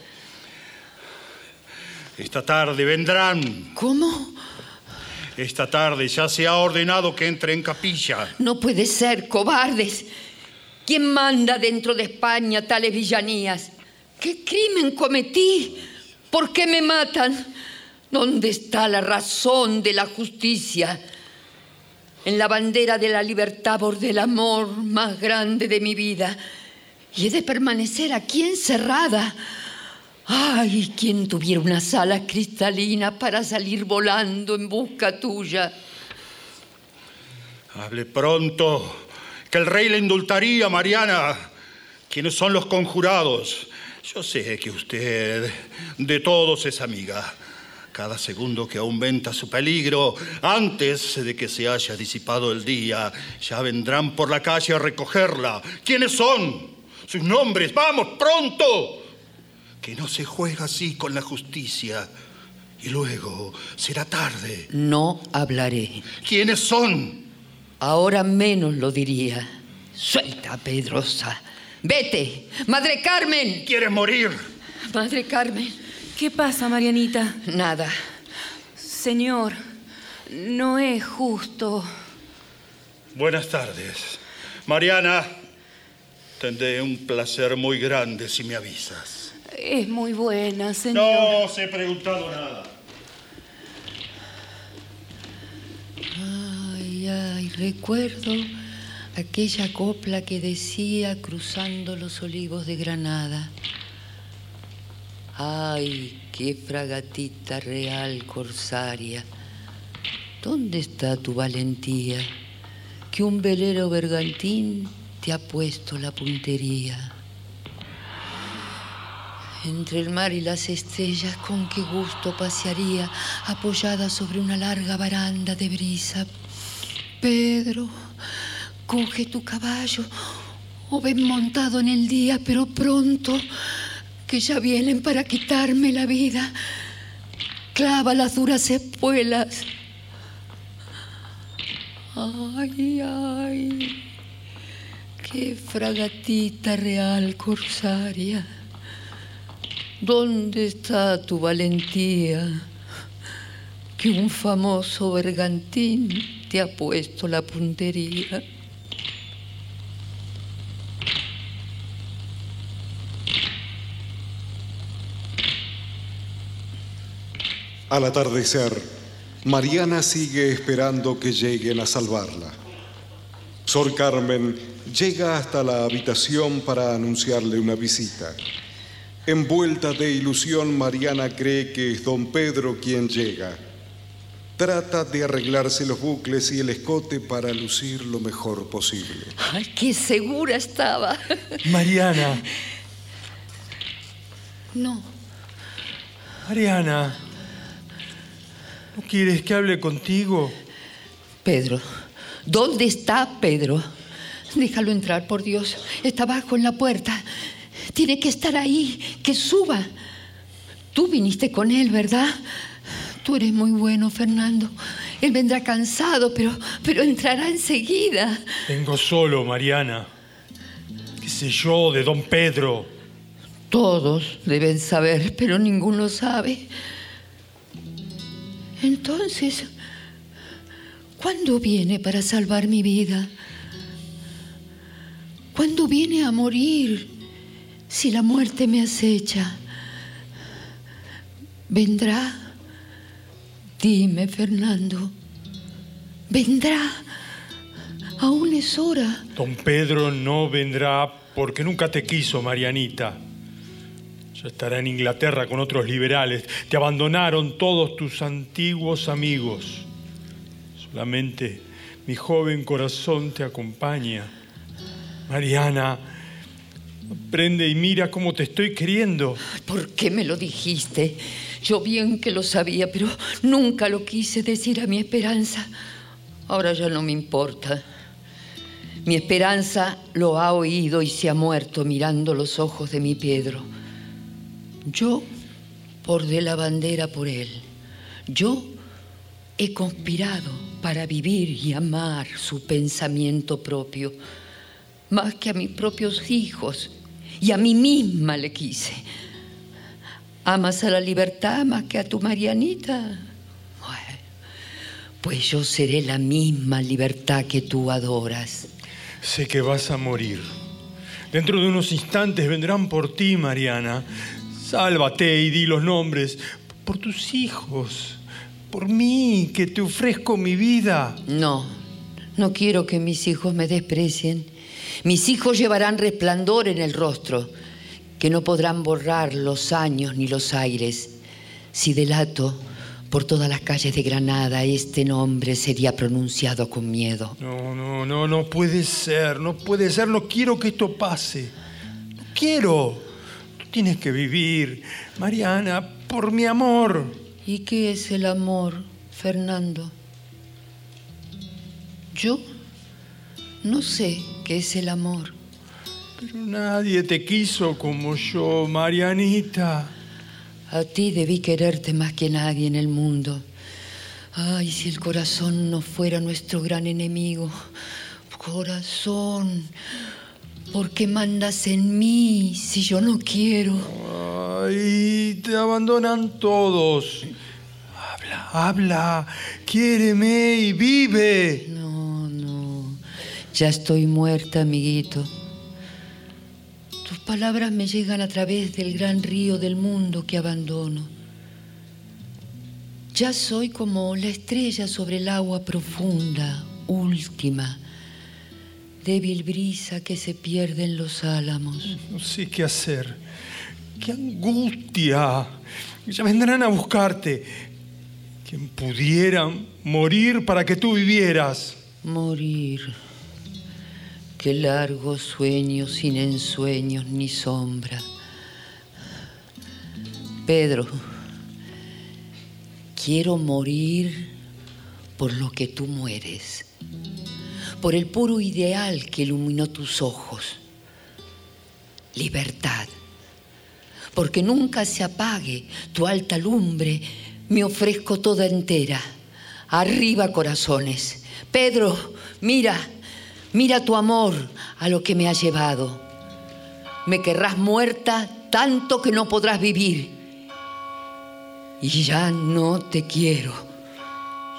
Esta tarde vendrán.
¿Cómo?
Esta tarde ya se ha ordenado que entre en capilla.
No puede ser, cobardes. ¿Quién manda dentro de España tales villanías? ¿Qué crimen cometí? ¿Por qué me matan? ¿Dónde está la razón de la justicia? En la bandera de la libertad bordé el amor más grande de mi vida. Y he de permanecer aquí encerrada. Ay, quien tuviera una sala cristalina para salir volando en busca tuya.
Hable pronto, que el rey le indultaría, Mariana. ¿Quiénes son los conjurados? Yo sé que usted de todos es amiga. Cada segundo que aumenta su peligro, antes de que se haya disipado el día, ya vendrán por la calle a recogerla. ¿Quiénes son? Sus nombres. Vamos, pronto que no se juega así con la justicia. Y luego será tarde.
No hablaré.
¿Quiénes son?
Ahora menos lo diría. Suelta, Pedrosa. Vete. Madre Carmen.
¿Quieres morir?
Madre Carmen.
¿Qué pasa, Marianita?
Nada.
Señor, no es justo.
Buenas tardes. Mariana, tendré un placer muy grande si me avisas.
Es muy buena, señor.
No os he preguntado nada.
Ay, ay, recuerdo aquella copla que decía cruzando los olivos de Granada. Ay, qué fragatita real corsaria. ¿Dónde está tu valentía? Que un velero bergantín te ha puesto la puntería. Entre el mar y las estrellas, con qué gusto pasearía apoyada sobre una larga baranda de brisa. Pedro, coge tu caballo o ven montado en el día, pero pronto, que ya vienen para quitarme la vida. Clava las duras espuelas. Ay, ay, qué fragatita real corsaria. ¿Dónde está tu valentía? Que un famoso bergantín te ha puesto la puntería.
Al atardecer, Mariana sigue esperando que lleguen a salvarla. Sor Carmen llega hasta la habitación para anunciarle una visita. Envuelta de ilusión, Mariana cree que es don Pedro quien llega. Trata de arreglarse los bucles y el escote para lucir lo mejor posible.
¡Ay, qué segura estaba!
Mariana.
No.
Mariana. ¿No quieres que hable contigo?
Pedro. ¿Dónde está Pedro? Déjalo entrar, por Dios. Está bajo en la puerta. Tiene que estar ahí, que suba. Tú viniste con él, ¿verdad? Tú eres muy bueno, Fernando. Él vendrá cansado, pero, pero entrará enseguida.
Vengo solo, Mariana. ¿Qué sé yo de don Pedro?
Todos deben saber, pero ninguno sabe. Entonces, ¿cuándo viene para salvar mi vida? ¿Cuándo viene a morir? si la muerte me acecha, ¿vendrá? Dime, Fernando, ¿vendrá? Aún es hora.
Don Pedro no vendrá porque nunca te quiso, Marianita. Ya estará en Inglaterra con otros liberales. Te abandonaron todos tus antiguos amigos. Solamente mi joven corazón te acompaña. Mariana, Prende y mira cómo te estoy queriendo.
¿Por qué me lo dijiste? Yo bien que lo sabía, pero nunca lo quise decir a mi esperanza. Ahora ya no me importa. Mi esperanza lo ha oído y se ha muerto mirando los ojos de mi Pedro. Yo bordé la bandera por él. Yo he conspirado para vivir y amar su pensamiento propio más que a mis propios hijos y a mí misma le quise. ¿Amas a la libertad más que a tu Marianita? pues yo seré la misma libertad que tú adoras.
Sé que vas a morir. Dentro de unos instantes vendrán por ti, Mariana. Sálvate y di los nombres por tus hijos, por mí, que te ofrezco mi vida.
No, no quiero que mis hijos me desprecien. Mis hijos llevarán resplandor en el rostro, que no podrán borrar los años ni los aires. Si delato por todas las calles de Granada este nombre sería pronunciado con miedo.
No, no, no, no puede ser, no puede ser, no quiero que esto pase. No quiero. Tienes que vivir, Mariana, por mi amor.
¿Y qué es el amor, Fernando? Yo no sé qué es el amor.
Pero nadie te quiso como yo, Marianita.
A ti debí quererte más que nadie en el mundo. Ay, si el corazón no fuera nuestro gran enemigo. Corazón, ¿por qué mandas en mí si yo no quiero?
Ay, te abandonan todos. Habla, habla, quiéreme y vive.
No, no, ya estoy muerta, amiguito. Tus palabras me llegan a través del gran río del mundo que abandono. Ya soy como la estrella sobre el agua profunda, última, débil brisa que se pierde en los álamos.
No sé qué hacer. ¡Qué angustia! Ya vendrán a buscarte. Quien pudiera morir para que tú vivieras.
Morir. Qué largo sueño sin ensueños ni sombra. Pedro, quiero morir por lo que tú mueres, por el puro ideal que iluminó tus ojos. Libertad. Porque nunca se apague tu alta lumbre, me ofrezco toda entera. Arriba, corazones. Pedro, mira, mira tu amor a lo que me ha llevado. Me querrás muerta tanto que no podrás vivir. Y ya no te quiero,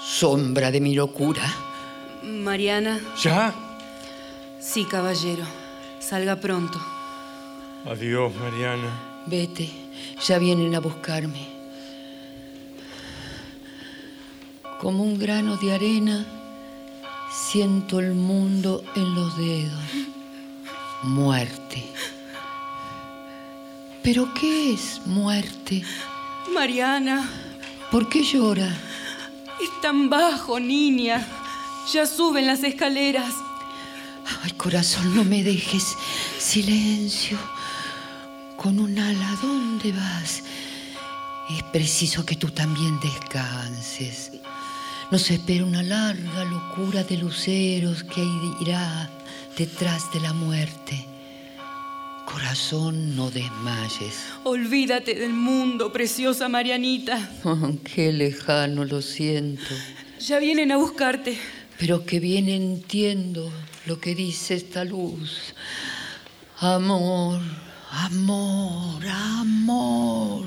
sombra de mi locura.
Mariana.
¿Ya?
Sí, caballero. Salga pronto.
Adiós, Mariana.
Vete, ya vienen a buscarme. Como un grano de arena, siento el mundo en los dedos. Muerte. ¿Pero qué es muerte?
Mariana.
¿Por qué llora?
Es tan bajo, niña. Ya suben las escaleras.
Ay, corazón, no me dejes. Silencio. Con un ala, ¿a dónde vas? Es preciso que tú también descanses. Nos espera una larga locura de luceros que irá detrás de la muerte. Corazón, no desmayes.
Olvídate del mundo, preciosa Marianita.
Oh, qué lejano lo siento.
Ya vienen a buscarte.
Pero que bien entiendo lo que dice esta luz. Amor, amor, amor.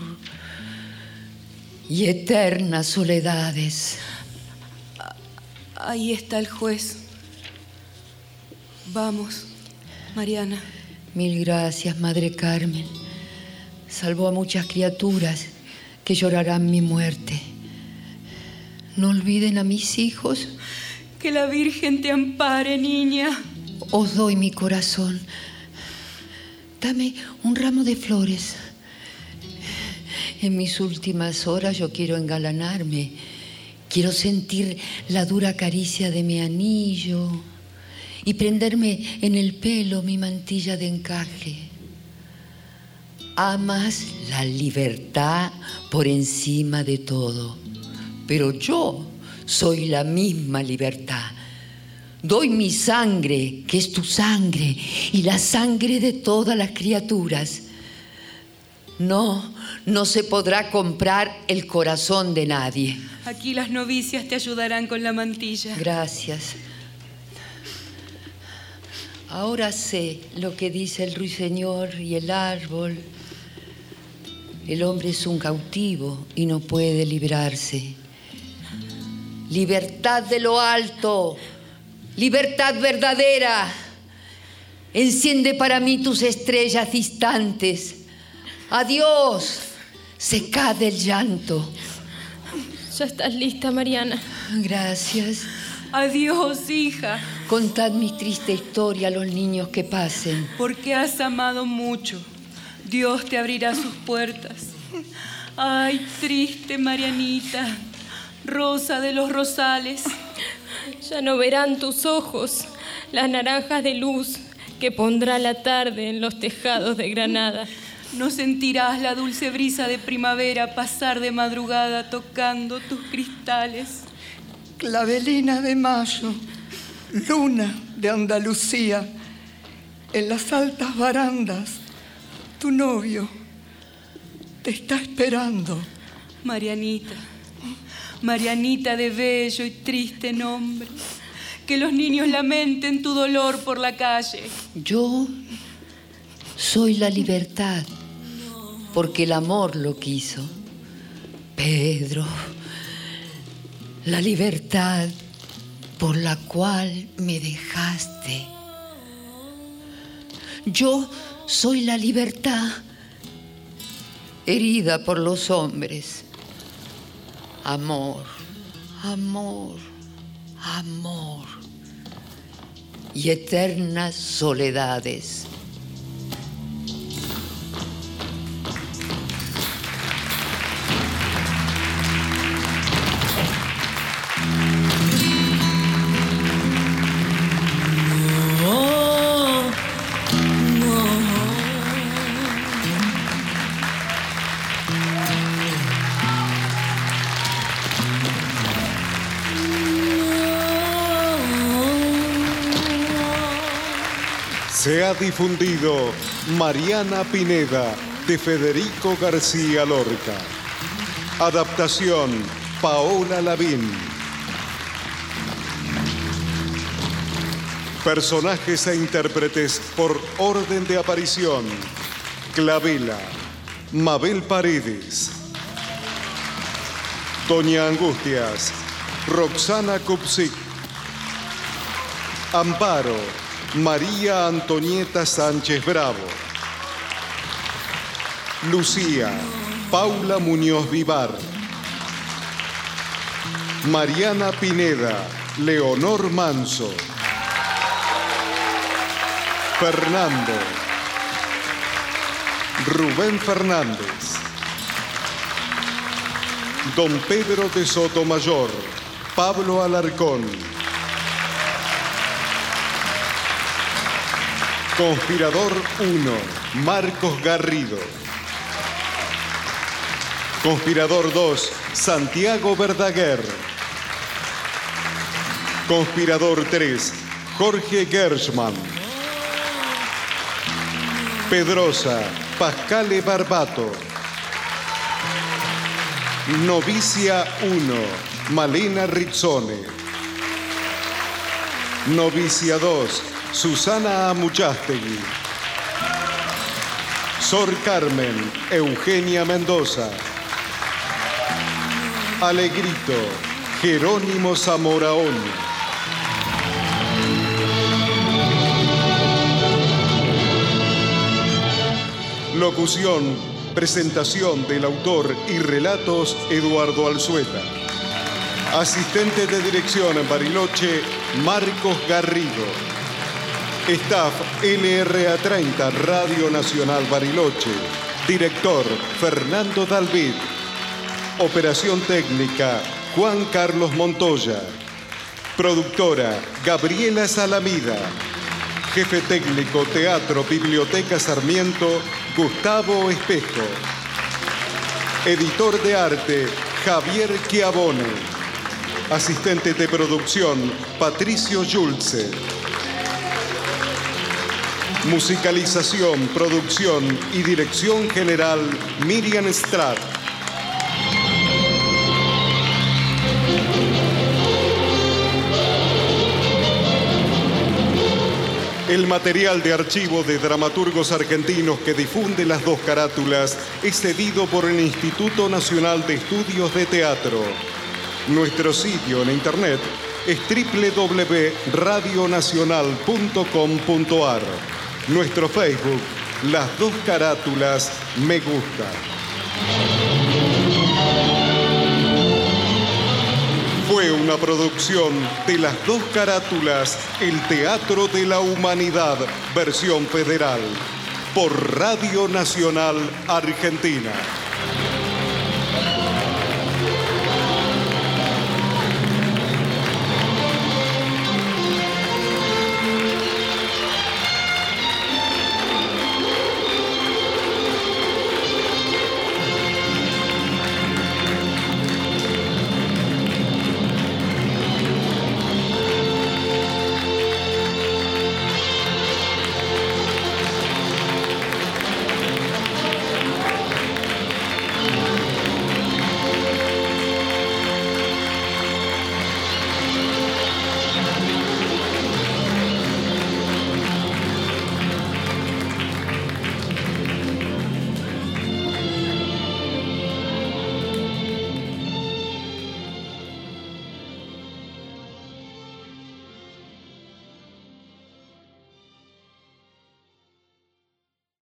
Y eternas soledades.
Ahí está el juez. Vamos, Mariana.
Mil gracias, Madre Carmen. Salvó a muchas criaturas que llorarán mi muerte. No olviden a mis hijos.
Que la Virgen te ampare, niña.
Os doy mi corazón. Dame un ramo de flores. En mis últimas horas yo quiero engalanarme. Quiero sentir la dura caricia de mi anillo y prenderme en el pelo mi mantilla de encaje. Amas la libertad por encima de todo, pero yo soy la misma libertad. Doy mi sangre, que es tu sangre, y la sangre de todas las criaturas. No, no se podrá comprar el corazón de nadie.
Aquí las novicias te ayudarán con la mantilla.
Gracias. Ahora sé lo que dice el ruiseñor y el árbol. El hombre es un cautivo y no puede librarse. Libertad de lo alto, libertad verdadera. Enciende para mí tus estrellas distantes. Adiós, secad el llanto.
Ya estás lista, Mariana.
Gracias.
Adiós, hija.
Contad mi triste historia a los niños que pasen.
Porque has amado mucho. Dios te abrirá sus puertas. Ay, triste Marianita, rosa de los rosales.
Ya no verán tus ojos las naranjas de luz que pondrá la tarde en los tejados de Granada.
No sentirás la dulce brisa de primavera pasar de madrugada tocando tus cristales.
Clavelina de mayo, luna de Andalucía, en las altas barandas, tu novio te está esperando.
Marianita, Marianita de bello y triste nombre, que los niños lamenten tu dolor por la calle.
Yo soy la libertad, porque el amor lo quiso. Pedro, la libertad por la cual me dejaste. Yo soy la libertad herida por los hombres. Amor, amor, amor y eternas soledades.
Se ha difundido Mariana Pineda de Federico García Lorca. Adaptación Paola Lavín. Personajes e intérpretes por orden de aparición. Clavela, Mabel Paredes, Doña Angustias, Roxana Kupsik, Amparo, María Antonieta Sánchez Bravo. Lucía, Paula Muñoz Vivar. Mariana Pineda, Leonor Manso. Fernando. Rubén Fernández. Don Pedro de Sotomayor, Pablo Alarcón. Conspirador 1, Marcos Garrido. Conspirador 2, Santiago Verdaguer. Conspirador 3, Jorge Gershman. Pedrosa, Pascale Barbato. Novicia 1, Malena Rizzone. Novicia 2, Susana Amuchastegui. Sor Carmen, Eugenia Mendoza. Alegrito, Jerónimo Zamoraón. Locución, presentación del autor y relatos Eduardo Alzueta. Asistente de dirección en Bariloche, Marcos Garrido. Staff LRA30 Radio Nacional Bariloche. Director Fernando Dalvid. Operación técnica Juan Carlos Montoya. Productora Gabriela Salamida. Jefe técnico Teatro Biblioteca Sarmiento Gustavo Espejo. Editor de arte Javier Chiavone. Asistente de producción Patricio Yulce. Musicalización, producción y dirección general Miriam Stratt. El material de archivo de dramaturgos argentinos que difunde las dos carátulas es cedido por el Instituto Nacional de Estudios de Teatro. Nuestro sitio en internet es www.radionacional.com.ar. Nuestro Facebook, las dos carátulas me gusta. Fue una producción de las dos carátulas, el Teatro de la Humanidad, versión federal, por Radio Nacional Argentina.